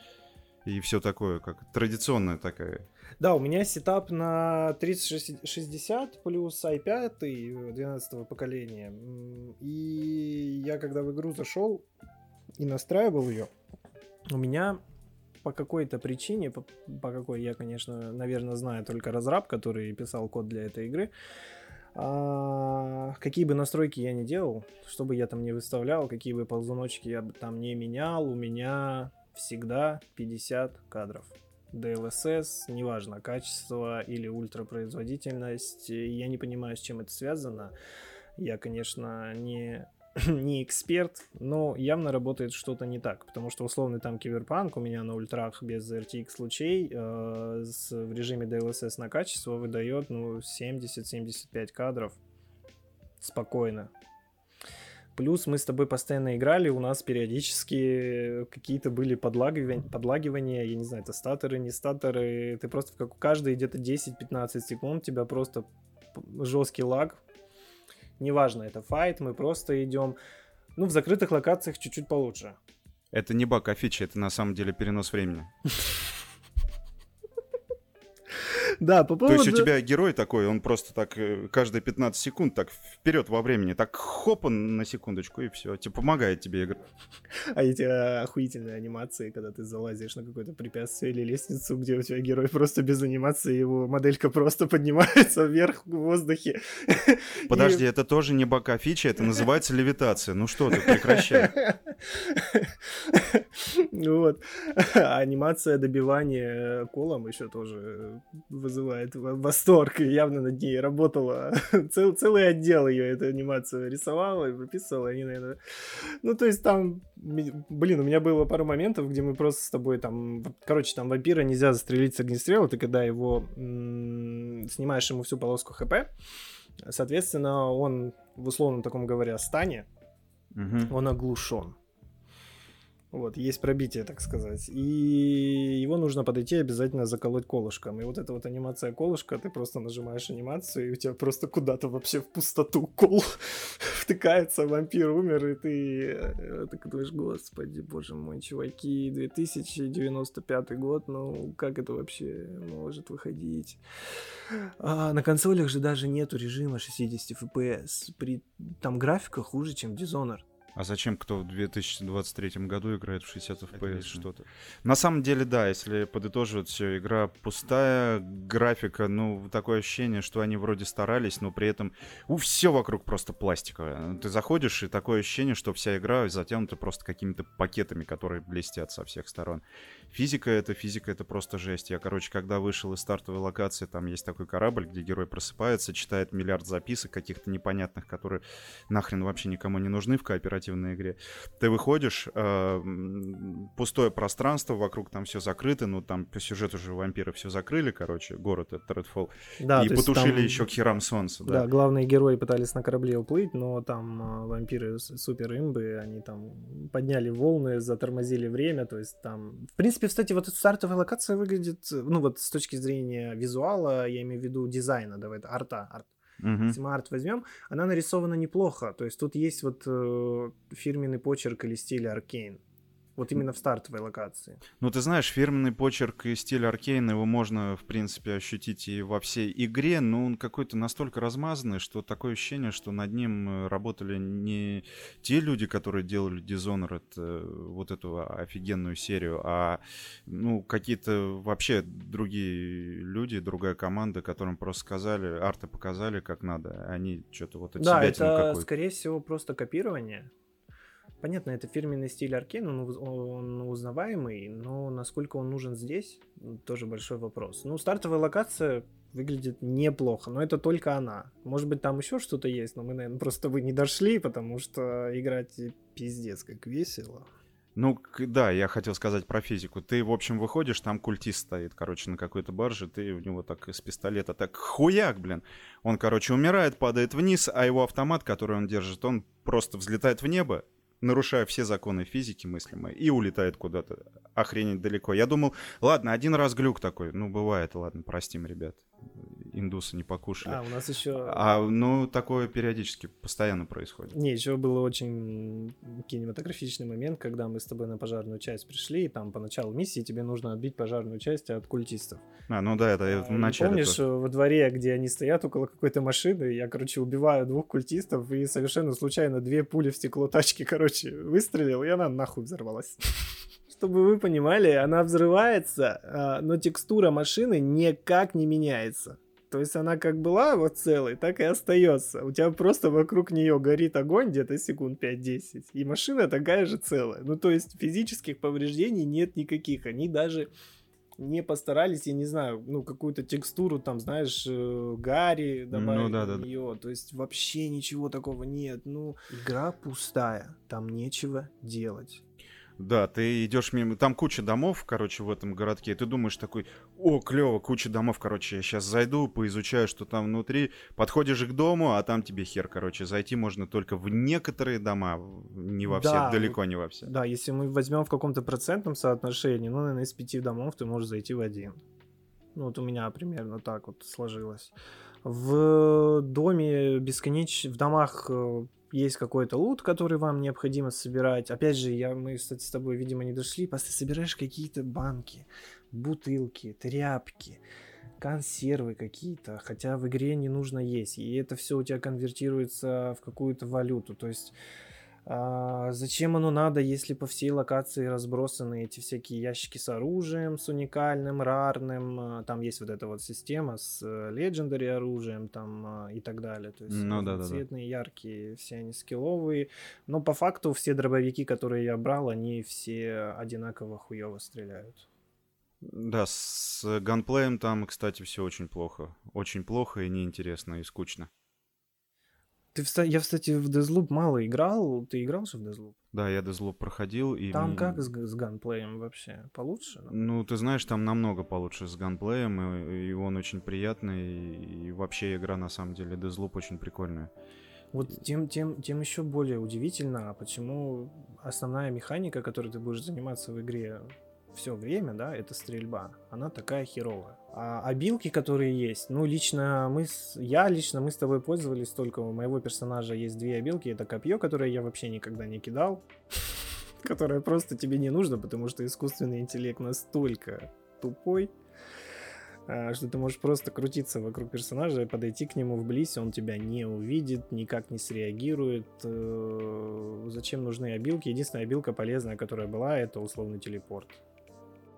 и все такое, как традиционная такая. Да, у меня сетап на 3060 плюс i5 12 поколения. И я когда в игру зашел и настраивал ее, у меня по какой-то причине, по, по какой я, конечно, наверное, знаю только разраб, который писал код для этой игры, а, какие бы настройки я ни делал, что бы я там не выставлял, какие бы ползуночки я там не менял, у меня всегда 50 кадров. DLSS, неважно, качество или ультрапроизводительность. Я не понимаю, с чем это связано. Я, конечно, не не эксперт, но явно работает что-то не так, потому что условный там киберпанк у меня на ультрах без RTX лучей э, с, в режиме DLSS на качество выдает ну 70-75 кадров спокойно. Плюс мы с тобой постоянно играли, у нас периодически какие-то были подлагивания, подлагивания, я не знаю, это статоры, не статоры, ты просто как каждые где-то 10-15 секунд тебя просто жесткий лаг Неважно, это файт, мы просто идем. Ну, в закрытых локациях чуть-чуть получше. Это не баг, а фича, это на самом деле перенос времени. Да, по поводу... То есть у тебя герой такой, он просто так э, каждые 15 секунд так вперед во времени, так хоп он на секундочку и все, типа помогает тебе игра. А эти э, охуительные анимации, когда ты залазишь на какое-то препятствие или лестницу, где у тебя герой просто без анимации, его моделька просто поднимается вверх в воздухе. Подожди, и... это тоже не бока фича, это называется левитация. Ну что ты, прекращай. Вот. Анимация добивания колом еще тоже вызывает восторг. Явно над ней работала. Цел, целый отдел ее эту анимацию рисовал и выписывал. Они, наверное... Ну, то есть там... Блин, у меня было пару моментов, где мы просто с тобой там... Короче, там вампира нельзя застрелить с огнестрела. Ты когда его... Снимаешь ему всю полоску ХП, соответственно, он в условном таком говоря стане, угу. он оглушен. Вот, есть пробитие, так сказать. И его нужно подойти обязательно заколоть колышком. И вот эта вот анимация колышка, ты просто нажимаешь анимацию, и у тебя просто куда-то вообще в пустоту кол втыкается, вампир умер, и ты э, так думаешь, господи, боже мой, чуваки, 2095 год, ну как это вообще может выходить? А, на консолях же даже нету режима 60 FPS. При... Там графика хуже, чем Dishonored. А зачем кто в 2023 году играет в 60 FPS что-то? На самом деле, да, если подытоживать все, игра пустая, графика, ну, такое ощущение, что они вроде старались, но при этом у все вокруг просто пластиковое. Ты заходишь, и такое ощущение, что вся игра затянута просто какими-то пакетами, которые блестят со всех сторон. Физика это, физика это просто жесть. Я, короче, когда вышел из стартовой локации, там есть такой корабль, где герой просыпается, читает миллиард записок каких-то непонятных, которые нахрен вообще никому не нужны в кооперативе кооперативной игре. Ты выходишь, э, пустое пространство, вокруг там все закрыто, ну там по сюжету же вампиры все закрыли, короче, город это Redfall, да, и потушили там... еще к херам солнца. Да. да, главные герои пытались на корабле уплыть, но там э, вампиры супер имбы, они там подняли волны, затормозили время, то есть там... В принципе, кстати, вот эта стартовая локация выглядит, ну вот с точки зрения визуала, я имею в виду дизайна, давай, арта, арт Uh-huh. Если мы арт возьмем, она нарисована неплохо. То есть тут есть вот э, фирменный почерк или стиль Аркейн. Вот именно в стартовой локации. Ну, ты знаешь, фирменный почерк и стиль Аркейна, его можно, в принципе, ощутить и во всей игре, но он какой-то настолько размазанный, что такое ощущение, что над ним э, работали не те люди, которые делали Dishonored, э, вот эту офигенную серию, а, ну, какие-то вообще другие люди, другая команда, которым просто сказали, арты показали, как надо, они что-то вот от Да, это, скорее всего, просто копирование Понятно, это фирменный стиль Аркейн, он, он узнаваемый, но насколько он нужен здесь, тоже большой вопрос. Ну, стартовая локация выглядит неплохо, но это только она. Может быть, там еще что-то есть, но мы, наверное, просто вы не дошли, потому что играть пиздец как весело. Ну, да, я хотел сказать про физику. Ты, в общем, выходишь, там культист стоит, короче, на какой-то барже, ты у него так из пистолета так хуяк, блин. Он, короче, умирает, падает вниз, а его автомат, который он держит, он просто взлетает в небо, нарушая все законы физики мыслимые, и улетает куда-то охренеть далеко. Я думал, ладно, один раз глюк такой, ну, бывает, ладно, простим, ребят. Индусы не покушали. А, у нас еще... А, ну, такое периодически, постоянно происходит. Не, еще был очень кинематографичный момент, когда мы с тобой на пожарную часть пришли, и там по началу миссии тебе нужно отбить пожарную часть от культистов. А, ну да, это в начале. Помнишь, тоже. во дворе, где они стоят около какой-то машины, я, короче, убиваю двух культистов, и совершенно случайно две пули в стекло тачки, короче, выстрелил, и она нахуй взорвалась чтобы вы понимали, она взрывается, а, но текстура машины никак не меняется. То есть она как была вот целой, так и остается. У тебя просто вокруг нее горит огонь где-то секунд 5-10, и машина такая же целая. Ну, то есть физических повреждений нет никаких. Они даже не постарались, я не знаю, ну, какую-то текстуру, там, знаешь, э, Гарри добавить ну, да, да, нее. Да. То есть вообще ничего такого нет. Ну, игра пустая, там нечего делать. Да, ты идешь мимо, там куча домов, короче, в этом городке, и ты думаешь такой, о, клево, куча домов, короче, я сейчас зайду, поизучаю, что там внутри, подходишь к дому, а там тебе хер, короче, зайти можно только в некоторые дома, не во все, да, далеко не во все. Да, если мы возьмем в каком-то процентном соотношении, ну, наверное, из пяти домов ты можешь зайти в один. Ну, вот у меня примерно так вот сложилось. В доме бесконеч... в домах э, есть какой-то лут, который вам необходимо собирать. Опять же, я, мы, кстати, с тобой, видимо, не дошли. Просто собираешь какие-то банки, бутылки, тряпки, консервы какие-то. Хотя в игре не нужно есть. И это все у тебя конвертируется в какую-то валюту. То есть а, зачем оно надо, если по всей локации разбросаны эти всякие ящики с оружием, с уникальным, рарным, а, там есть вот эта вот система с э, legendary оружием там а, и так далее, то есть ну, да, цветные, да, да. яркие, все они скилловые, но по факту все дробовики, которые я брал, они все одинаково хуево стреляют. Да, с ганплеем там, кстати, все очень плохо. Очень плохо и неинтересно, и скучно. Ты, я, кстати, в Deathloop мало играл. Ты играл же в Deathloop? Да, я Deathloop проходил. И... Там как с, с ганплеем вообще? Получше? Ну, ты знаешь, там намного получше с ганплеем, и, и он очень приятный, и, и вообще игра, на самом деле, Deathloop очень прикольная. Вот тем, тем, тем еще более удивительно, почему основная механика, которой ты будешь заниматься в игре все время, да, это стрельба. Она такая херовая. А обилки, которые есть, ну, лично мы, с, я лично, мы с тобой пользовались только, у моего персонажа есть две обилки. Это копье, которое я вообще никогда не кидал, которое просто тебе не нужно, потому что искусственный интеллект настолько тупой, а, что ты можешь просто крутиться вокруг персонажа и подойти к нему вблизь, он тебя не увидит, никак не среагирует. Э, зачем нужны обилки? Единственная обилка полезная, которая была, это условный телепорт.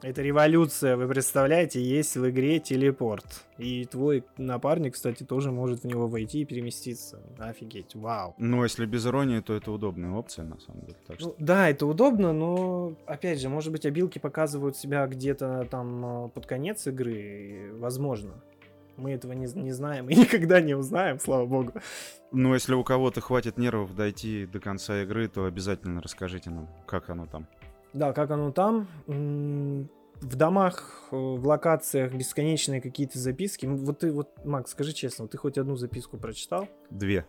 Это революция, вы представляете, есть в игре телепорт. И твой напарник, кстати, тоже может в него войти и переместиться. Офигеть, вау. Ну, если без иронии, то это удобная опция, на самом деле. Так что... ну, да, это удобно, но, опять же, может быть, обилки показывают себя где-то там э, под конец игры, возможно. Мы этого не, не знаем и никогда не узнаем, слава богу. Ну, если у кого-то хватит нервов дойти до конца игры, то обязательно расскажите нам, как оно там. Да, как оно там. В домах, э, в локациях бесконечные какие-то записки. Вот ты, вот, Макс, скажи честно, ты хоть одну записку прочитал? Две.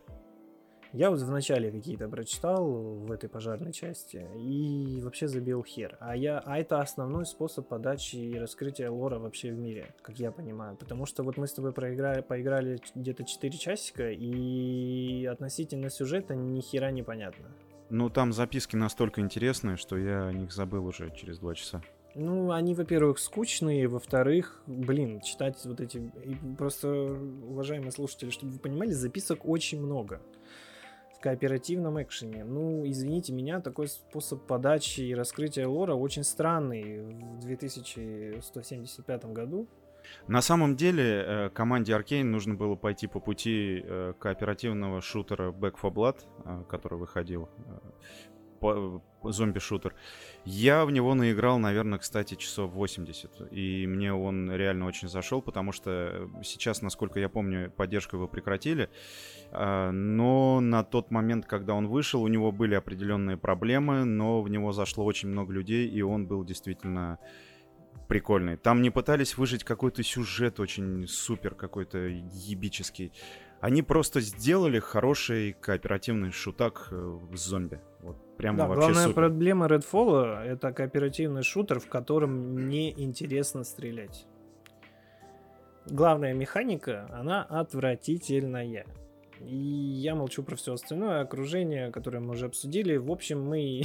Я вот вначале какие-то прочитал в этой пожарной части и вообще забил хер. А, я, а это основной способ подачи и раскрытия лора вообще в мире, как я понимаю. Потому что вот мы с тобой проиграли, поиграли где-то 4 часика и относительно сюжета ни хера не понятно. Ну, там записки настолько интересные, что я о них забыл уже через два часа. Ну, они, во-первых, скучные, во-вторых, блин, читать вот эти... И просто, уважаемые слушатели, чтобы вы понимали, записок очень много в кооперативном экшене. Ну, извините меня, такой способ подачи и раскрытия лора очень странный в 2175 году. На самом деле, э, команде Arkane нужно было пойти по пути э, кооперативного шутера Back 4 Blood, э, который выходил зомби-шутер. Я в него наиграл, наверное, кстати, часов 80. И мне он реально очень зашел, потому что сейчас, насколько я помню, поддержку его прекратили. А, но на тот момент, когда он вышел, у него были определенные проблемы, но в него зашло очень много людей, и он был действительно прикольный. Там не пытались выжить какой-то сюжет очень супер какой-то ебический. Они просто сделали хороший кооперативный шутак э, с зомби. Вот прямо да, вообще главная супер. проблема Redfall это кооперативный шутер, в котором неинтересно стрелять. Главная механика, она отвратительная. И я молчу про все остальное окружение, которое мы уже обсудили. В общем, мы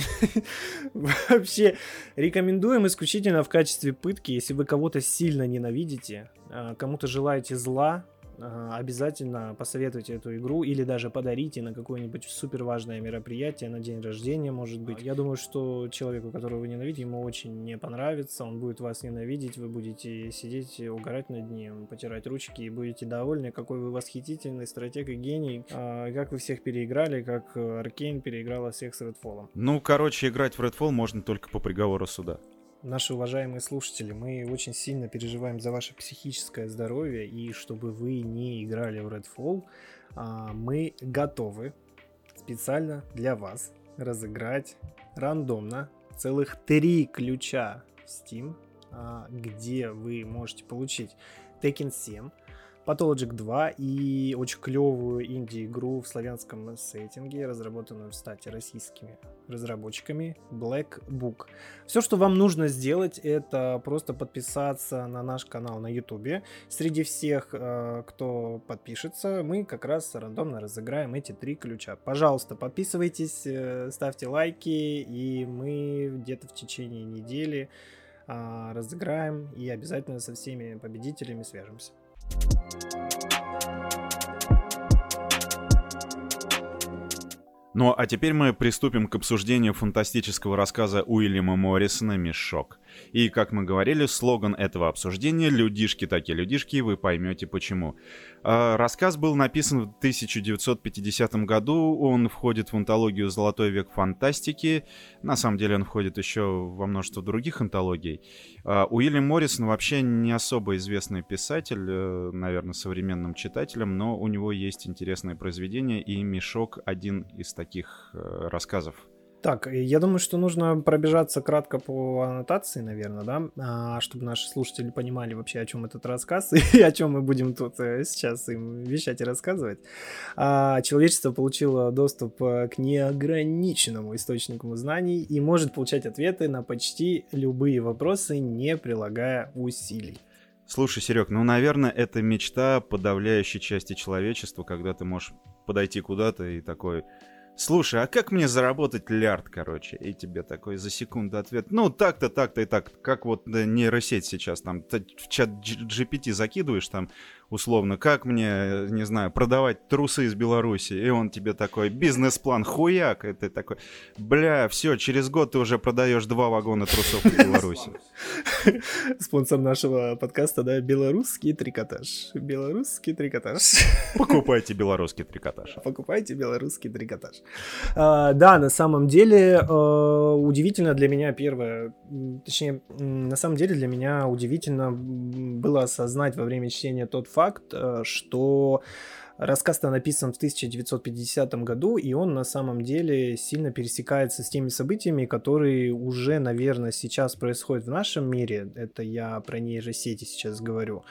вообще рекомендуем исключительно в качестве пытки, если вы кого-то сильно ненавидите, а, кому-то желаете зла, обязательно посоветуйте эту игру или даже подарите на какое-нибудь супер важное мероприятие, на день рождения, может быть. Я думаю, что человеку, которого вы ненавидите, ему очень не понравится, он будет вас ненавидеть, вы будете сидеть, угорать над ним, потирать ручки и будете довольны, какой вы восхитительный стратег и гений, а, как вы всех переиграли, как Аркейн переиграла всех с Redfall. Ну, короче, играть в Redfall можно только по приговору суда наши уважаемые слушатели, мы очень сильно переживаем за ваше психическое здоровье, и чтобы вы не играли в Redfall, а, мы готовы специально для вас разыграть рандомно целых три ключа в Steam, а, где вы можете получить Tekken 7, Pathologic 2 и очень клевую инди-игру в славянском сеттинге, разработанную, кстати, российскими разработчиками Black Book. Все, что вам нужно сделать, это просто подписаться на наш канал на YouTube. Среди всех, э, кто подпишется, мы как раз рандомно разыграем эти три ключа. Пожалуйста, подписывайтесь, э, ставьте лайки, и мы где-то в течение недели а, разыграем и обязательно со всеми победителями свяжемся. Thank you Ну а теперь мы приступим к обсуждению фантастического рассказа Уильяма Моррисона «Мешок». И, как мы говорили, слоган этого обсуждения «Людишки такие людишки», вы поймете почему. А, рассказ был написан в 1950 году, он входит в антологию «Золотой век фантастики», на самом деле он входит еще во множество других антологий. А, Уильям Моррисон вообще не особо известный писатель, э, наверное, современным читателям, но у него есть интересное произведение, и «Мешок» один из таких э, рассказов. Так, я думаю, что нужно пробежаться кратко по аннотации, наверное, да, а, чтобы наши слушатели понимали вообще, о чем этот рассказ и о чем мы будем тут э, сейчас им вещать и рассказывать. А, человечество получило доступ э, к неограниченному источнику знаний и может получать ответы на почти любые вопросы, не прилагая усилий. Слушай, Серег, ну, наверное, это мечта подавляющей части человечества, когда ты можешь подойти куда-то и такой Слушай, а как мне заработать лярд, короче? И тебе такой за секунду ответ. Ну, так-то, так-то и так. Как вот нейросеть сейчас там в чат GPT закидываешь там условно, как мне, не знаю, продавать трусы из Беларуси, и он тебе такой, бизнес-план, хуяк, и ты такой, бля, все, через год ты уже продаешь два вагона трусов из Беларуси. Спонсор нашего подкаста, да, белорусский трикотаж. Белорусский трикотаж. Покупайте белорусский трикотаж. Покупайте белорусский трикотаж. А, да, на самом деле, э, удивительно для меня первое, точнее, на самом деле для меня удивительно было осознать во время чтения тот факт, э, что Рассказ-то написан в 1950 году, и он на самом деле сильно пересекается с теми событиями, которые уже, наверное, сейчас происходят в нашем мире. Это я про нейросети сейчас говорю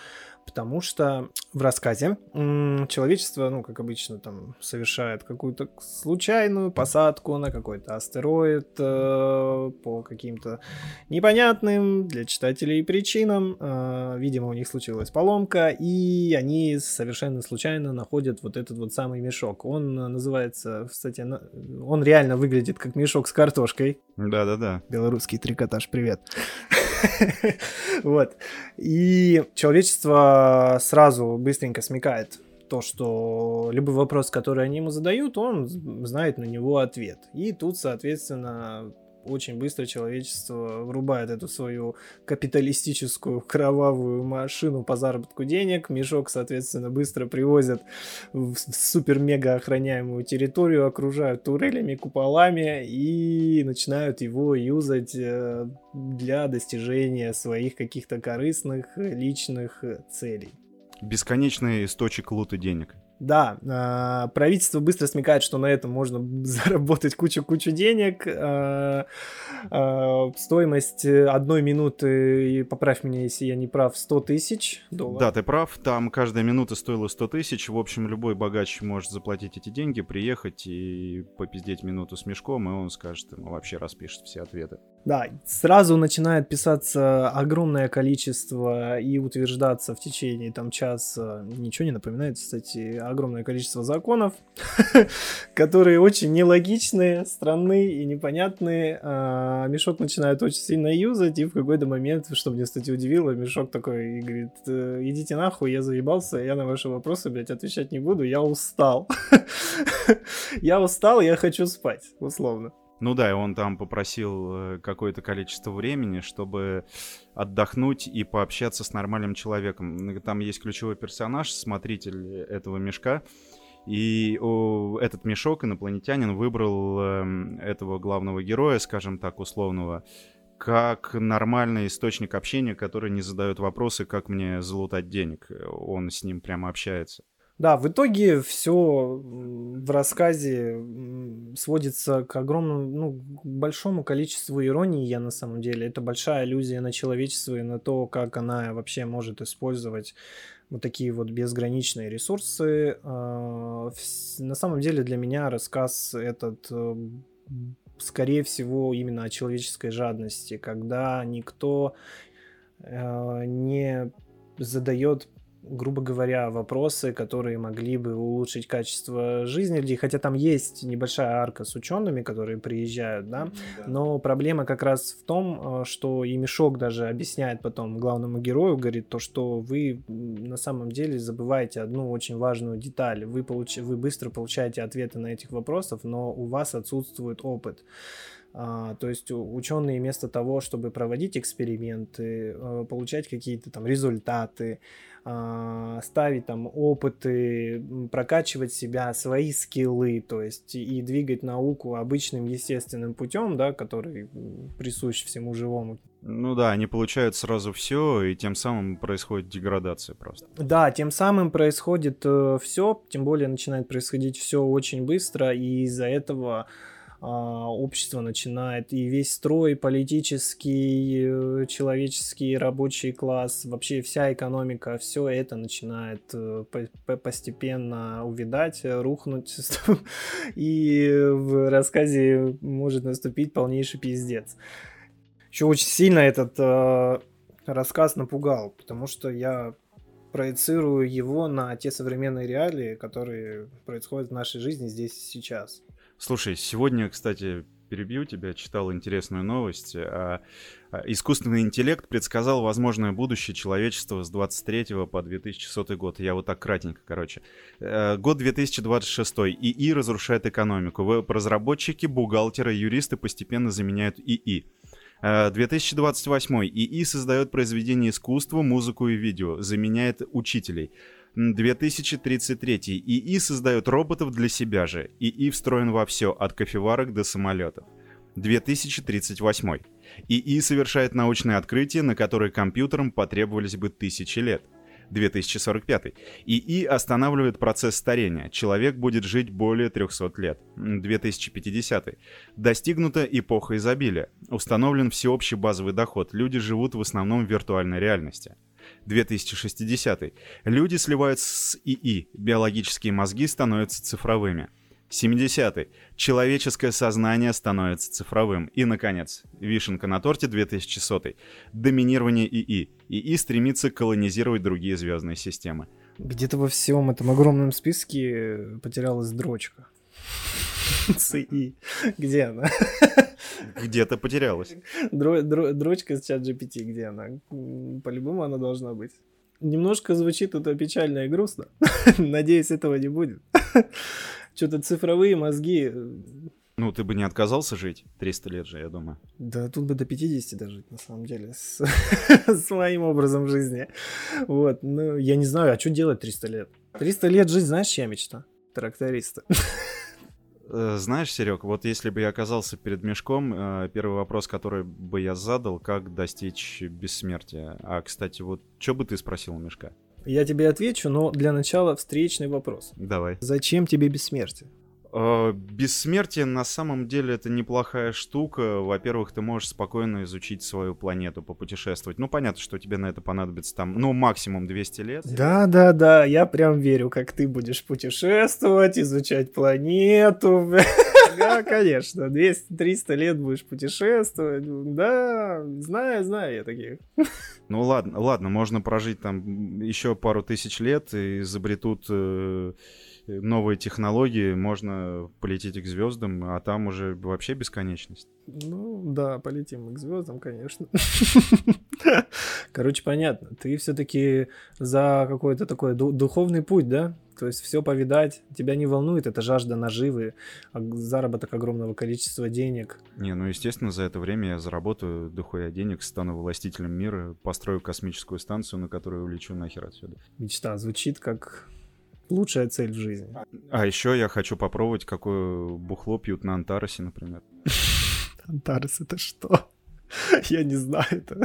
потому что в рассказе человечество, ну, как обычно, там, совершает какую-то случайную посадку на какой-то астероид э, по каким-то непонятным для читателей причинам. Э, видимо, у них случилась поломка, и они совершенно случайно находят вот этот вот самый мешок. Он называется, кстати, он реально выглядит как мешок с картошкой. Да-да-да. Белорусский трикотаж, привет. Вот. И человечество сразу быстренько смекает то, что любой вопрос, который они ему задают, он знает на него ответ. И тут, соответственно, очень быстро человечество врубает эту свою капиталистическую кровавую машину по заработку денег. Мешок, соответственно, быстро привозят в супер-мега охраняемую территорию, окружают турелями, куполами и начинают его юзать э, для достижения своих каких-то корыстных личных целей. Бесконечный источник лута денег. Да, э, правительство быстро смекает, что на этом можно заработать кучу-кучу денег. Э, э, стоимость одной минуты, поправь меня, если я не прав, 100 тысяч долларов. Да, ты прав, там каждая минута стоила 100 тысяч. В общем, любой богач может заплатить эти деньги, приехать и попиздеть минуту с мешком, и он скажет, ему вообще распишет все ответы. Да, сразу начинает писаться огромное количество и утверждаться в течение там часа. Ничего не напоминает, кстати, огромное количество законов, которые очень нелогичные, странные и непонятные. А Мешок начинает очень сильно юзать, и в какой-то момент, что меня, кстати, удивило, Мешок такой и говорит, «Э, идите нахуй, я заебался, я на ваши вопросы, блядь, отвечать не буду, я устал. Я устал, я хочу спать, условно. Ну да, и он там попросил э, какое-то количество времени, чтобы отдохнуть и пообщаться с нормальным человеком. Там есть ключевой персонаж, смотритель этого мешка. И о, этот мешок, инопланетянин, выбрал э, этого главного героя, скажем так, условного, как нормальный источник общения, который не задает вопросы, как мне залутать денег. Он с ним прямо общается. Да, в итоге все в рассказе сводится к огромному, ну, большому количеству иронии, я на самом деле. Это большая иллюзия на человечество и на то, как она вообще может использовать вот такие вот безграничные ресурсы. А, на самом деле для меня рассказ этот э, скорее всего именно о человеческой жадности, когда никто э, не задает грубо говоря, вопросы, которые могли бы улучшить качество жизни людей, хотя там есть небольшая арка с учеными, которые приезжают, да, да. но проблема как раз в том, э, что и Мешок даже объясняет потом главному герою, говорит то, что вы на самом деле забываете одну очень важную деталь, вы, получ... вы быстро получаете ответы на этих вопросов, но у вас отсутствует опыт. А, то есть ученые вместо того, чтобы проводить эксперименты, э, получать какие-то там результаты, ставить там опыты, прокачивать себя, свои скиллы, то есть и двигать науку обычным естественным путем, да, который присущ всему живому. Ну да, они получают сразу все, и тем самым происходит деградация просто. Да, тем самым происходит э, все, тем более начинает происходить все очень быстро, и из-за этого а, общество начинает, и весь строй политический, э, человеческий, рабочий класс, вообще вся экономика, все это начинает э, постепенно увидать, рухнуть, и в рассказе может наступить полнейший пиздец. Еще очень сильно этот э, рассказ напугал, потому что я проецирую его на те современные реалии, которые происходят в нашей жизни здесь и сейчас. Слушай, сегодня, кстати, перебью тебя, читал интересную новость. А, а, искусственный интеллект предсказал возможное будущее человечества с 23 по 2100 год. Я вот так кратенько, короче. Э, год 2026. ИИ разрушает экономику. Веб-разработчики, бухгалтеры, юристы постепенно заменяют ИИ. 2028. Э, ИИ создает произведения искусства, музыку и видео, заменяет учителей. 2033. ИИ создает роботов для себя же. ИИ встроен во все, от кофеварок до самолетов. 2038. ИИ совершает научные открытия, на которые компьютерам потребовались бы тысячи лет. 2045. ИИ останавливает процесс старения. Человек будет жить более 300 лет. 2050. Достигнута эпоха изобилия. Установлен всеобщий базовый доход. Люди живут в основном в виртуальной реальности. 2060. Люди сливаются с ИИ, биологические мозги становятся цифровыми. 70. Человеческое сознание становится цифровым. И, наконец, вишенка на торте 2100. Доминирование ИИ. ИИ стремится колонизировать другие звездные системы. Где-то во всем этом огромном списке потерялась дрочка. ЦИ. Где она? Где-то потерялась. Дро, дро, дрочка с чат GPT, где она? По-любому она должна быть. Немножко звучит это печально и грустно. Надеюсь, этого не будет. Что-то цифровые мозги Ну, ты бы не отказался жить 300 лет же, я думаю. Да тут бы до 50 дожить, на самом деле, с, с моим образом жизни. Вот, ну, я не знаю, а что делать 300 лет? 300 лет жить, знаешь, чья мечта? Тракториста. Э, знаешь, Серег, вот если бы я оказался перед мешком, э, первый вопрос, который бы я задал, как достичь бессмертия. А, кстати, вот что бы ты спросил у мешка? Я тебе отвечу, но для начала встречный вопрос. Давай. Зачем тебе бессмертие? Э, бессмертие на самом деле это неплохая штука. Во-первых, ты можешь спокойно изучить свою планету, попутешествовать. Ну, понятно, что тебе на это понадобится там, ну, максимум 200 лет. Да, да, да, я прям верю, как ты будешь путешествовать, изучать планету. Да, конечно, 200-300 лет будешь путешествовать. Да, знаю, знаю я таких. Ну ладно, ладно, можно прожить там еще пару тысяч лет и изобретут э, новые технологии, можно полететь к звездам, а там уже вообще бесконечность. Ну да, полетим к звездам, конечно. Короче, понятно. Ты все-таки за какой-то такой духовный путь, да? То есть все повидать, тебя не волнует эта жажда наживы, а заработок огромного количества денег. Не, ну естественно, за это время я заработаю дохуя денег, стану властителем мира, построю космическую станцию, на которую улечу нахер отсюда. Мечта звучит как лучшая цель в жизни. А еще я хочу попробовать, какое бухло пьют на Антаросе, например. Антарес это что? Я не знаю это.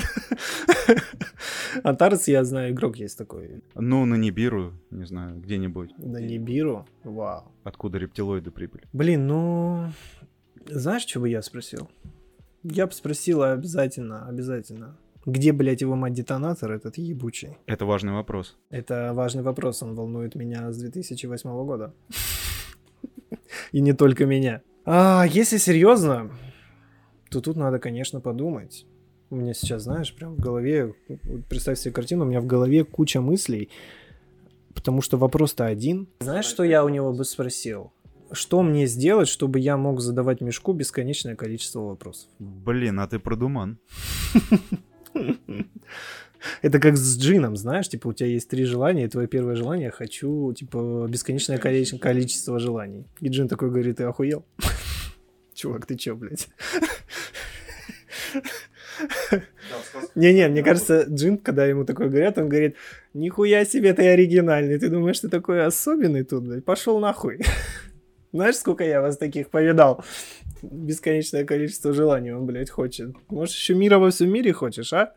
Антарес, я знаю, игрок есть такой. Ну, на Нибиру, не знаю, где-нибудь. На Нибиру? Вау. Откуда рептилоиды прибыли? Блин, ну... Знаешь, что бы я спросил? Я бы спросил обязательно, обязательно. Где, блядь, его мать детонатор этот ебучий? Это важный вопрос. Это важный вопрос, он волнует меня с 2008 года. И не только меня. А если серьезно, то тут надо, конечно, подумать. У меня сейчас, знаешь, прям в голове, представь себе картину, у меня в голове куча мыслей, потому что вопрос-то один. Знаешь, что я у него бы спросил? Что мне сделать, чтобы я мог задавать мешку бесконечное количество вопросов? Блин, а ты продуман. Это как с джином, знаешь, типа у тебя есть три желания, и твое первое желание хочу, типа, бесконечное количество, количество желаний. И джин такой говорит, ты охуел? Чувак, ты чё, блядь? Не-не, мне кажется, Джин, когда ему такое говорят, он говорит, нихуя себе ты оригинальный, ты думаешь, ты такой особенный тут, блядь, пошел нахуй. Знаешь, сколько я вас таких повидал? Бесконечное количество желаний он, блядь, хочет. Может, еще мира во всем мире хочешь, а?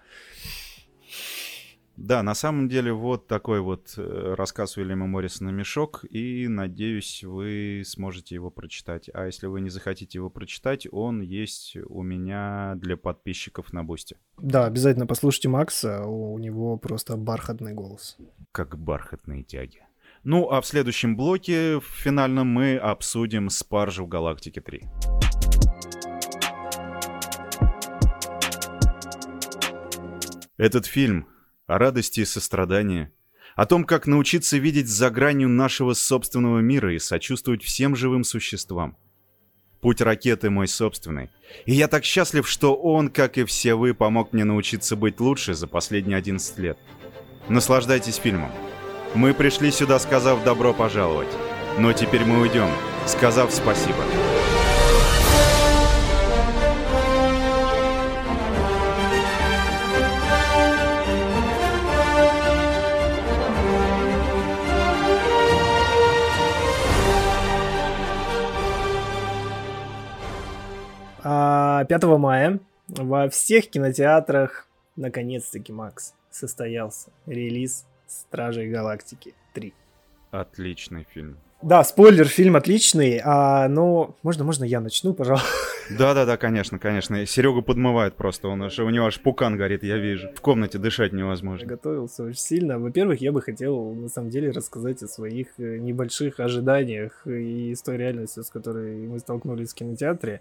Да, на самом деле вот такой вот э, рассказ Уильяма Моррисона «Мешок», и, надеюсь, вы сможете его прочитать. А если вы не захотите его прочитать, он есть у меня для подписчиков на Бусте. Да, обязательно послушайте Макса, у него просто бархатный голос. Как бархатные тяги. Ну, а в следующем блоке, в финальном, мы обсудим Спаржу Галактике 3. Этот фильм о радости и сострадании, о том, как научиться видеть за гранью нашего собственного мира и сочувствовать всем живым существам. Путь ракеты мой собственный. И я так счастлив, что он, как и все вы, помог мне научиться быть лучше за последние 11 лет. Наслаждайтесь фильмом. Мы пришли сюда, сказав добро пожаловать. Но теперь мы уйдем, сказав спасибо. А 5 мая во всех кинотеатрах наконец-таки, Макс, состоялся релиз Стражей Галактики 3. Отличный фильм. Да, спойлер, фильм отличный, а, но можно, можно я начну, пожалуйста. Да-да-да, конечно, конечно. Серега подмывает просто, он аж, у него аж пукан горит, я вижу. В комнате дышать невозможно. Я готовился очень сильно. Во-первых, я бы хотел, на самом деле, рассказать о своих э, небольших ожиданиях и с той реальностью, с которой мы столкнулись в кинотеатре.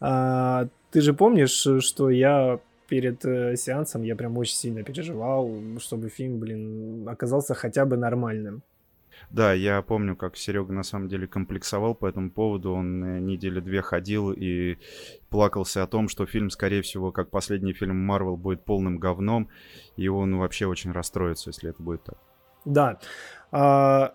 А, ты же помнишь, что я перед э, сеансом я прям очень сильно переживал, чтобы фильм, блин, оказался хотя бы нормальным. Да, я помню, как Серега на самом деле комплексовал по этому поводу. Он э, недели две ходил и плакался о том, что фильм, скорее всего, как последний фильм Марвел, будет полным говном, и он вообще очень расстроится, если это будет так. Да. А,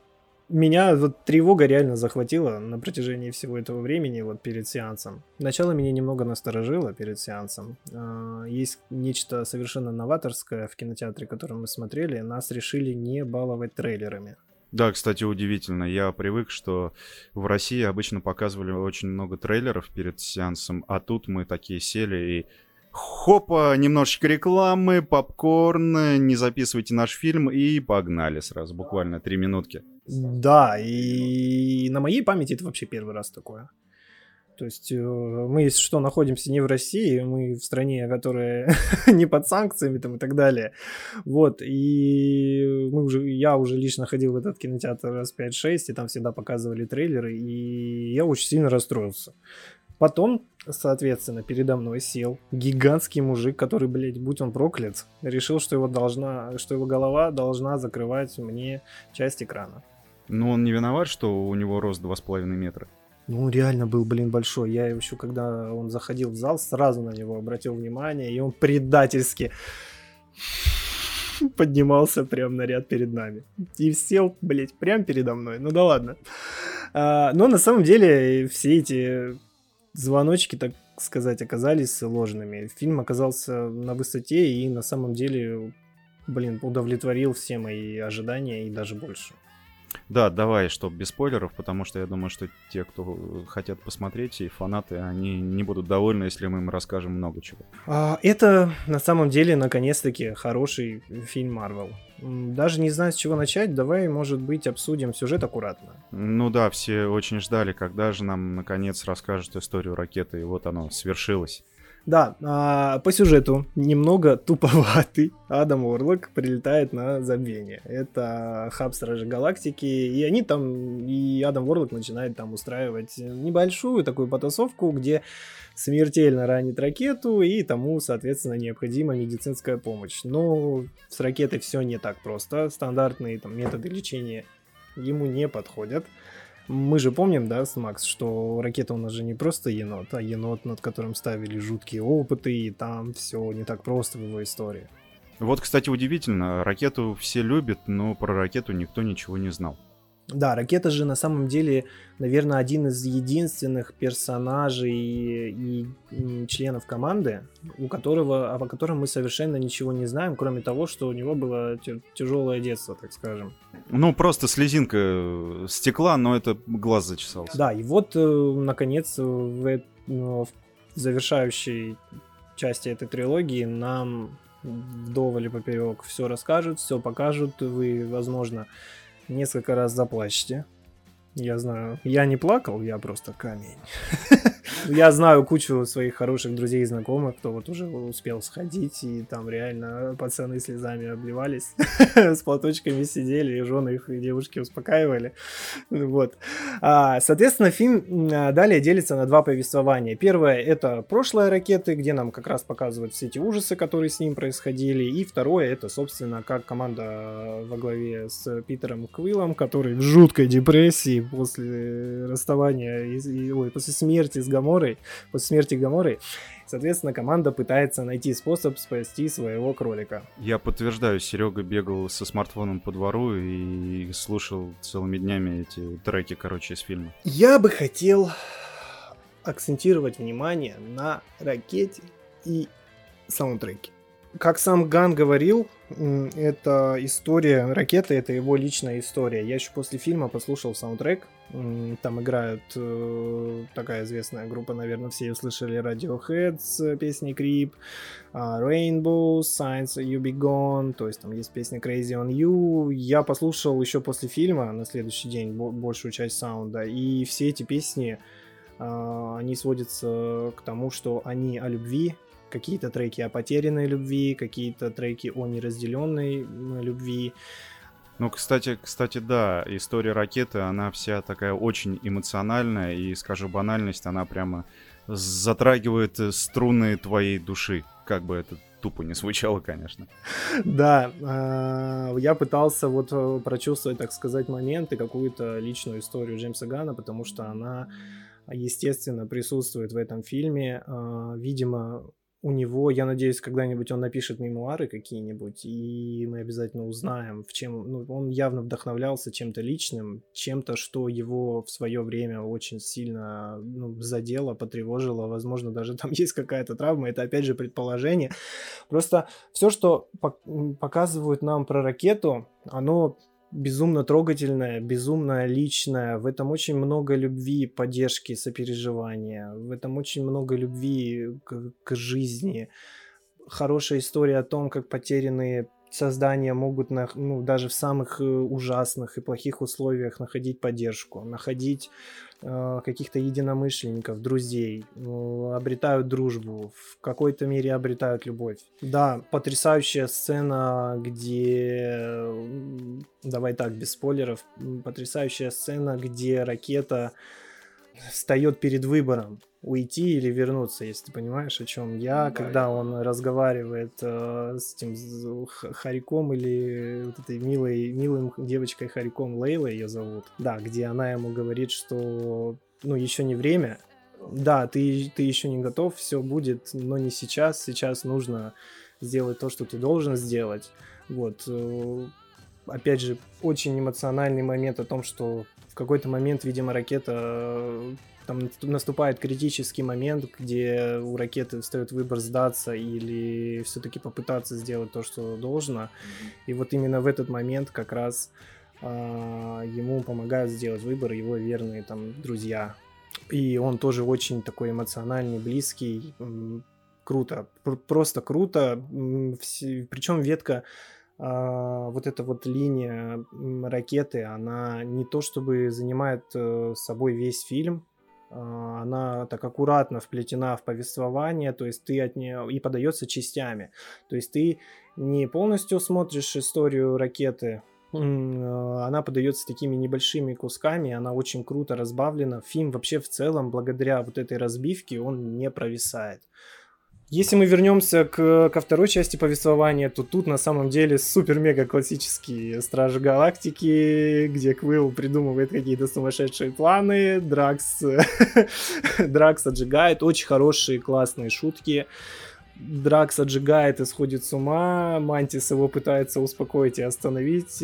меня вот тревога реально захватила на протяжении всего этого времени, вот перед сеансом. Начало меня немного насторожило перед сеансом. А, есть нечто совершенно новаторское в кинотеатре, который мы смотрели. Нас решили не баловать трейлерами. Да, кстати, удивительно. Я привык, что в России обычно показывали очень много трейлеров перед сеансом, а тут мы такие сели и хопа, немножечко рекламы, попкорн, не записывайте наш фильм и погнали сразу, буквально три минутки. Да, и на моей памяти это вообще первый раз такое. То есть э, мы, если что, находимся не в России, мы в стране, которая не под санкциями там и так далее. Вот, и мы уже, я уже лично ходил в этот кинотеатр раз 5-6, и там всегда показывали трейлеры, и я очень сильно расстроился. Потом, соответственно, передо мной сел гигантский мужик, который, блядь, будь он проклят, решил, что его должна, что его голова должна закрывать мне часть экрана. Ну, он не виноват, что у него рост 2,5 метра. Ну, реально был, блин, большой. Я еще, когда он заходил в зал, сразу на него обратил внимание, и он предательски поднимался прям на ряд перед нами. И сел, блядь, прям передо мной. Ну да ладно. А, но на самом деле все эти звоночки, так сказать, оказались ложными. Фильм оказался на высоте и на самом деле, блин, удовлетворил все мои ожидания и даже больше. Да, давай, чтоб без спойлеров, потому что я думаю, что те, кто хотят посмотреть, и фанаты, они не будут довольны, если мы им расскажем много чего. А, это на самом деле, наконец-таки, хороший фильм Марвел. Даже не знаю, с чего начать. Давай, может быть, обсудим сюжет аккуратно. Ну да, все очень ждали, когда же нам, наконец, расскажут историю ракеты, и вот оно свершилось. Да, а, по сюжету немного туповатый Адам Уорлок прилетает на забвение. Это хаб Стражи Галактики, и они там, и Адам Уорлок начинает там устраивать небольшую такую потасовку, где смертельно ранит ракету, и тому, соответственно, необходима медицинская помощь. Но с ракетой все не так просто. Стандартные там методы лечения ему не подходят. Мы же помним, да, с Макс, что ракета у нас же не просто енот, а енот, над которым ставили жуткие опыты, и там все не так просто в его истории. Вот, кстати, удивительно, ракету все любят, но про ракету никто ничего не знал. Да, Ракета же на самом деле, наверное, один из единственных персонажей и, и членов команды, у которого, о котором мы совершенно ничего не знаем, кроме того, что у него было тяжелое детство, так скажем. Ну, просто слезинка стекла, но это глаз зачесался. Да, и вот, э, наконец, в, ну, в завершающей части этой трилогии нам вдоволь поперек все расскажут, все покажут. Вы, возможно, несколько раз заплачьте. Я знаю. Я не плакал, я просто камень. Я знаю кучу своих хороших друзей и знакомых, кто вот уже успел сходить, и там реально пацаны слезами обливались, с платочками сидели, и жены их и девушки успокаивали. Вот. А, соответственно, фильм а, далее делится на два повествования. Первое — это прошлое ракеты, где нам как раз показывают все эти ужасы, которые с ним происходили. И второе — это, собственно, как команда во главе с Питером Квиллом, который в жуткой депрессии после расставания, и, ой, после смерти с Гаморой, после смерти Гаморы, соответственно, команда пытается найти способ спасти своего кролика. Я подтверждаю, Серега бегал со смартфоном по двору и слушал целыми днями эти треки, короче, из фильма. Я бы хотел акцентировать внимание на ракете и саундтреке. Как сам Ган говорил, это история ракеты, это его личная история. Я еще после фильма послушал саундтрек. Там играют э, такая известная группа, наверное, все ее слышали, Radiohead с песней Creep, а, Rainbow, Science You Be Gone, то есть там есть песня Crazy on You. Я послушал еще после фильма на следующий день большую часть саунда, и все эти песни, а, они сводятся к тому, что они о любви, какие-то треки о потерянной любви, какие-то треки о неразделенной любви. Ну, кстати, кстати, да, история ракеты, она вся такая очень эмоциональная, и, скажу банальность, она прямо затрагивает струны твоей души, как бы это тупо не звучало, конечно. Да, а, я пытался вот э, прочувствовать, так сказать, моменты, какую-то личную историю Джеймса Гана, потому что она, естественно, присутствует в этом фильме. А, видимо, у него, я надеюсь, когда-нибудь он напишет мемуары какие-нибудь, и мы обязательно узнаем, в чем... Ну, он явно вдохновлялся чем-то личным, чем-то, что его в свое время очень сильно ну, задело, потревожило. Возможно, даже там есть какая-то травма. Это, опять же, предположение. Просто все, что показывают нам про ракету, оно безумно трогательное, безумно личное. В этом очень много любви, поддержки, сопереживания. В этом очень много любви к, к жизни. Хорошая история о том, как потерянные создания могут на, ну, даже в самых э, ужасных и плохих условиях находить поддержку, находить э, каких-то единомышленников, друзей, э, обретают дружбу, в какой-то мере обретают любовь. Да, потрясающая сцена, где, давай так, без спойлеров, потрясающая сцена, где ракета встает перед выбором уйти или вернуться, если ты понимаешь, о чем я, да, когда он разговаривает э, с этим Хариком или вот этой милой, милым девочкой Хариком Лейла ее зовут, да, где она ему говорит, что ну еще не время, да, ты, ты еще не готов, все будет, но не сейчас, сейчас нужно сделать то, что ты должен сделать, вот, э, опять же, очень эмоциональный момент о том, что в какой-то момент, видимо, ракета там наступает критический момент, где у ракеты встает выбор сдаться или все-таки попытаться сделать то, что должно. И вот именно в этот момент как раз а, ему помогают сделать выбор его верные там друзья. И он тоже очень такой эмоциональный, близкий, круто, просто круто. Причем ветка а, вот эта вот линия ракеты, она не то чтобы занимает э, собой весь фильм, она так аккуратно вплетена в повествование, то есть ты от нее и подается частями. То есть ты не полностью смотришь историю ракеты, а, она подается такими небольшими кусками, она очень круто разбавлена. Фильм вообще в целом, благодаря вот этой разбивке, он не провисает. Если мы вернемся к, ко второй части повествования, то тут на самом деле супер-мега классические Стражи Галактики, где Квилл придумывает какие-то сумасшедшие планы, Дракс, Дракс отжигает, очень хорошие классные шутки. Дракс отжигает и сходит с ума, Мантис его пытается успокоить и остановить.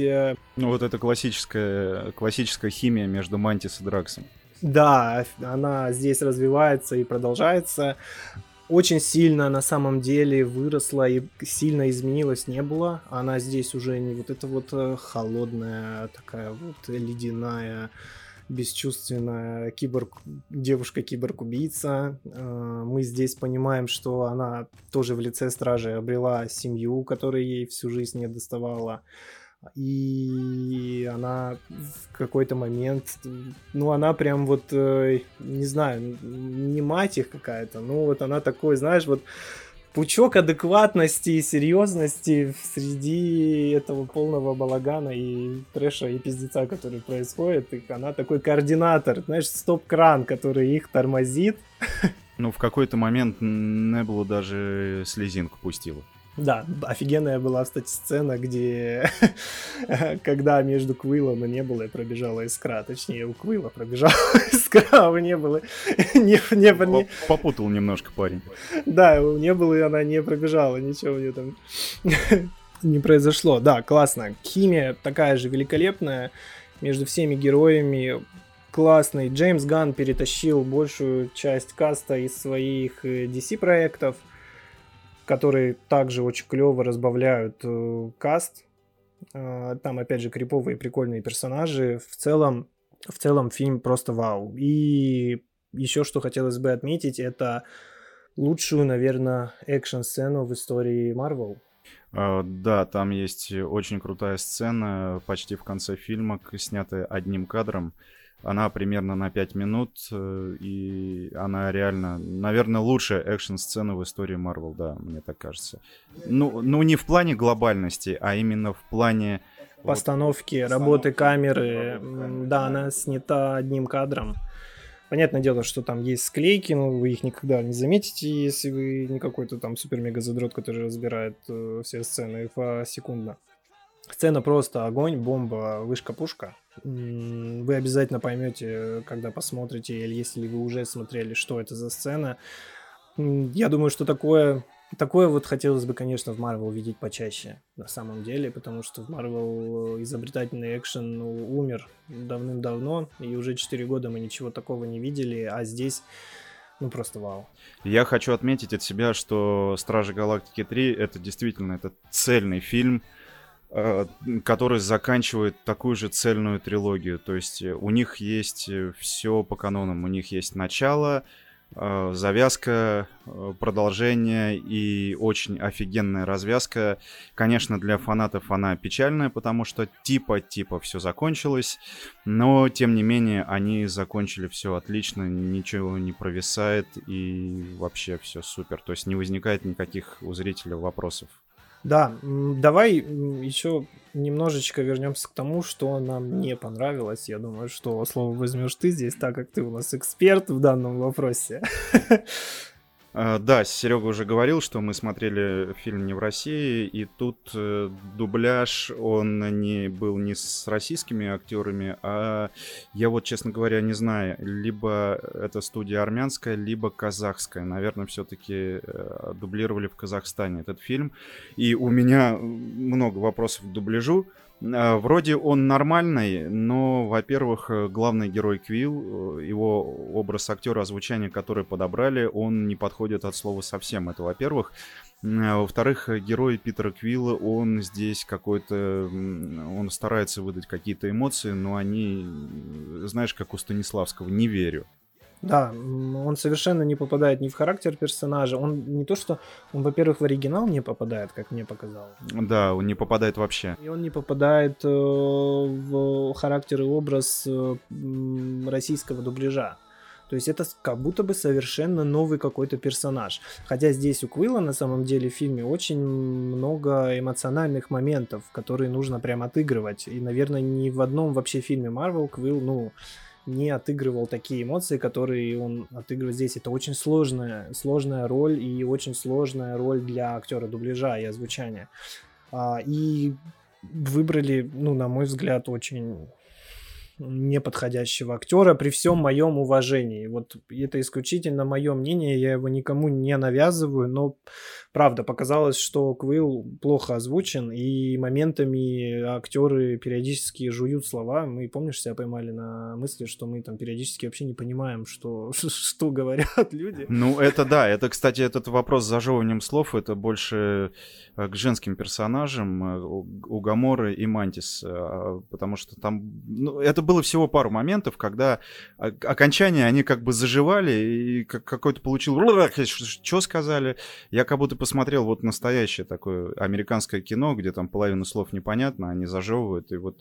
Ну вот это классическая, классическая химия между Мантис и Драксом. Да, она здесь развивается и продолжается очень сильно на самом деле выросла и сильно изменилась не было. Она здесь уже не вот эта вот э, холодная, такая вот ледяная, бесчувственная киборг, девушка-киборг-убийца. Э, мы здесь понимаем, что она тоже в лице стражи обрела семью, которая ей всю жизнь не доставала и она в какой-то момент, ну, она прям вот, э, не знаю, не мать их какая-то, ну, вот она такой, знаешь, вот пучок адекватности и серьезности среди этого полного балагана и трэша и пиздеца, который происходит. И она такой координатор, знаешь, стоп-кран, который их тормозит. Ну, в какой-то момент Неблу даже слезинку пустила. Да, офигенная была, кстати, сцена, где когда между Квиллом и Небулой пробежала искра, точнее, у Квилла пробежала искра, а у Небулы не, не, не... Попутал немножко парень. Да, у Небулы она не пробежала, ничего у нее там не произошло. Да, классно. Химия такая же великолепная между всеми героями, классный. Джеймс Ган перетащил большую часть каста из своих э, DC-проектов – которые также очень клево разбавляют э, каст. Э, там, опять же, криповые прикольные персонажи. В целом, в целом фильм просто вау. И еще что хотелось бы отметить, это лучшую, наверное, экшн-сцену в истории Marvel. Uh, да, там есть очень крутая сцена почти в конце фильма, снятая одним кадром. Она примерно на 5 минут, э, и она реально, наверное, лучшая экшн-сцена в истории Марвел, да, мне так кажется. Ну, ну, не в плане глобальности, а именно в плане... Постановки, вот, работы камеры. Да, она снята одним кадром. Понятное дело, что там есть склейки, но вы их никогда не заметите, если вы не какой-то там супер-мега-задрот, который разбирает э, все сцены секундно. Сцена просто огонь, бомба, вышка-пушка. Вы обязательно поймете, когда посмотрите, или если вы уже смотрели, что это за сцена. Я думаю, что такое Такое вот хотелось бы, конечно, в Марвел видеть почаще, на самом деле, потому что в Марвел изобретательный экшен ну, умер давным-давно, и уже 4 года мы ничего такого не видели, а здесь ну просто вау. Я хочу отметить от себя, что Стражи Галактики 3 это действительно это цельный фильм, э, который заканчивает такую же цельную трилогию. То есть у них есть все по канонам. У них есть начало, Э, завязка, э, продолжение и очень офигенная развязка. Конечно, для фанатов она печальная, потому что типа-типа все закончилось, но тем не менее они закончили все отлично, ничего не провисает и вообще все супер. То есть не возникает никаких у зрителя вопросов. Да, давай еще немножечко вернемся к тому, что нам не понравилось. Я думаю, что слово возьмешь ты здесь, так как ты у нас эксперт в данном вопросе. А, да, Серега уже говорил, что мы смотрели фильм не в России, и тут э, дубляж, он не был не с российскими актерами, а я вот, честно говоря, не знаю, либо это студия армянская, либо казахская. Наверное, все-таки э, дублировали в Казахстане этот фильм. И у меня много вопросов к дубляжу. А, вроде он нормальный, но, во-первых, э, главный герой Квилл, э, его образ актера, озвучания, который подобрали, он не подходит от слова совсем. Это, во-первых. А, во-вторых, герой Питера Квилла, он здесь какой-то... Он старается выдать какие-то эмоции, но они, знаешь, как у Станиславского, не верю. Да, он совершенно не попадает ни в характер персонажа. Он не то, что он, во-первых, в оригинал не попадает, как мне показалось. Да, он не попадает вообще. И он не попадает э, в характер и образ э, российского дубляжа. То есть это как будто бы совершенно новый какой-то персонаж. Хотя здесь у Квилла на самом деле в фильме очень много эмоциональных моментов, которые нужно прям отыгрывать. И, наверное, ни в одном вообще фильме Марвел Квилл, ну, не отыгрывал такие эмоции, которые он отыгрывает здесь. Это очень сложная, сложная роль и очень сложная роль для актера дубляжа и озвучания. А, и выбрали, ну, на мой взгляд, очень неподходящего актера при всем моем уважении. Вот это исключительно мое мнение, я его никому не навязываю, но правда показалось, что Квилл плохо озвучен, и моментами актеры периодически жуют слова. Мы, помнишь, себя поймали на мысли, что мы там периодически вообще не понимаем, что, что говорят люди. Ну, это да, это, кстати, этот вопрос с зажевыванием слов, это больше э, к женским персонажам, э, у Гаморы и Мантис, э, потому что там, ну, это было всего пару моментов, когда окончания, они как бы заживали, и какой-то получил, что сказали, я как будто посмотрел вот настоящее такое американское кино, где там половину слов непонятно, они зажевывают, и вот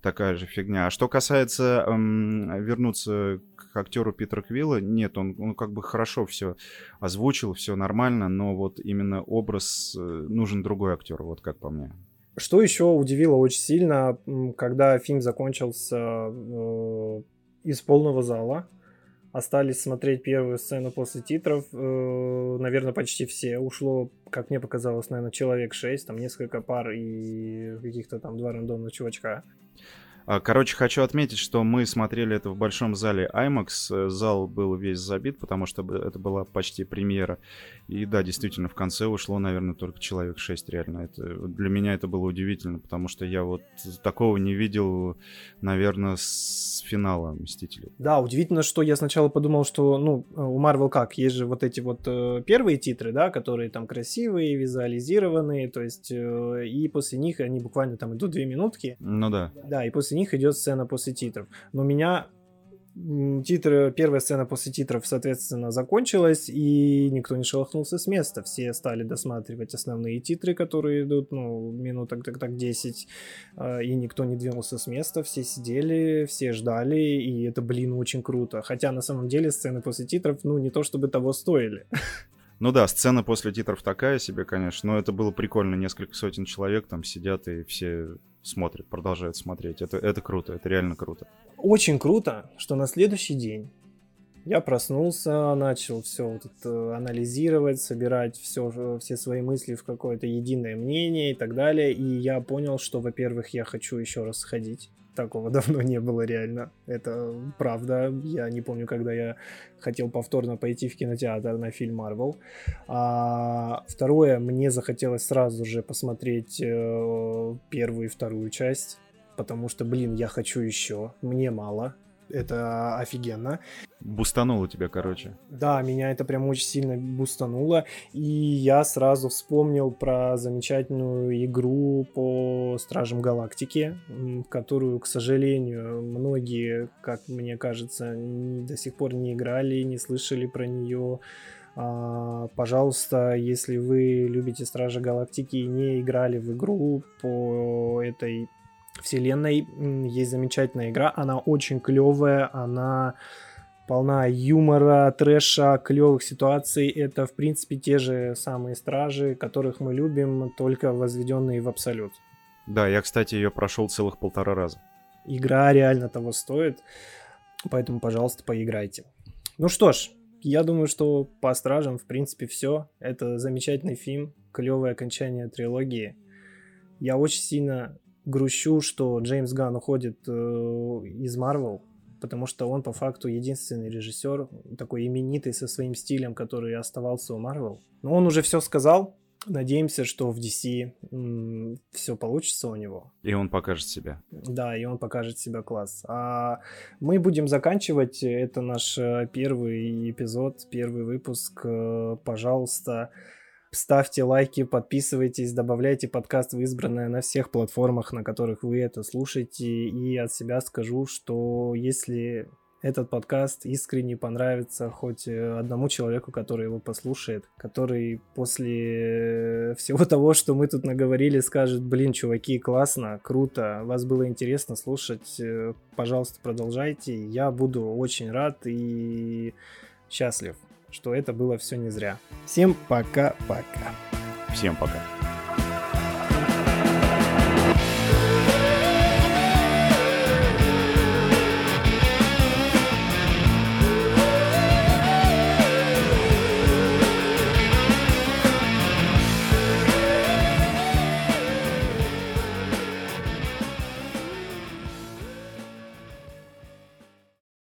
такая же фигня. А что касается эм, вернуться к актеру Питера Квилла, нет, он, он как бы хорошо все озвучил, все нормально, но вот именно образ э, нужен другой актер, вот как по мне. Что еще удивило очень сильно, когда фильм закончился э, из полного зала, остались смотреть первую сцену после титров. Э, наверное, почти все. Ушло, как мне показалось, наверное, человек 6, там несколько пар и каких-то там два рандомных чувачка. А, короче, хочу отметить, что мы смотрели это в большом зале IMAX. Э, зал был весь забит, потому что это была почти премьера. И да, действительно, в конце ушло, наверное, только человек 6 реально. Это, для меня это было удивительно, потому что я вот такого не видел, наверное, с финала Мстителей. Да, удивительно, что я сначала подумал, что, ну, у Marvel как, есть же вот эти вот э, первые титры, да, которые там красивые, визуализированные, то есть, э, и после них они буквально там идут две минутки. Ну да. Да, и после них идет сцена после титров. Но меня титры, первая сцена после титров, соответственно, закончилась, и никто не шелохнулся с места. Все стали досматривать основные титры, которые идут, ну, минуток так, так 10, а, и никто не двинулся с места, все сидели, все ждали, и это, блин, очень круто. Хотя, на самом деле, сцены после титров, ну, не то чтобы того стоили. Ну да, сцена после титров такая себе, конечно, но это было прикольно. Несколько сотен человек там сидят и все смотрят, продолжают смотреть. Это, это круто, это реально круто. Очень круто, что на следующий день Я проснулся, начал все вот это анализировать, собирать все, все свои мысли в какое-то единое мнение и так далее. И я понял, что, во-первых, я хочу еще раз сходить. Такого давно не было реально. Это правда. Я не помню, когда я хотел повторно пойти в кинотеатр на фильм Марвел. А второе, мне захотелось сразу же посмотреть э, первую и вторую часть. Потому что, блин, я хочу еще. Мне мало это офигенно. Бустануло тебя, короче. Да, меня это прям очень сильно бустануло. И я сразу вспомнил про замечательную игру по Стражам Галактики, которую, к сожалению, многие, как мне кажется, до сих пор не играли, не слышали про нее. А, пожалуйста, если вы любите Стражи Галактики и не играли в игру по этой вселенной есть замечательная игра, она очень клевая, она полна юмора, трэша, клевых ситуаций. Это, в принципе, те же самые стражи, которых мы любим, только возведенные в абсолют. Да, я, кстати, ее прошел целых полтора раза. Игра реально того стоит, поэтому, пожалуйста, поиграйте. Ну что ж, я думаю, что по стражам, в принципе, все. Это замечательный фильм, клевое окончание трилогии. Я очень сильно грущу, что Джеймс Ганн уходит э, из Марвел, потому что он по факту единственный режиссер, такой именитый со своим стилем, который оставался у Марвел. Но он уже все сказал, Надеемся, что в DC м, все получится у него. И он покажет себя. Да, и он покажет себя класс. А мы будем заканчивать. Это наш э, первый эпизод, первый выпуск. Э, пожалуйста, ставьте лайки, подписывайтесь, добавляйте подкаст в избранное на всех платформах, на которых вы это слушаете. И от себя скажу, что если этот подкаст искренне понравится хоть э, одному человеку, который его послушает, который после всего того, что мы тут наговорили, скажет, блин, чуваки, классно, круто, вас было интересно слушать, э, пожалуйста, продолжайте, я буду очень рад и счастлив что это было все не зря. Всем пока-пока. Всем пока.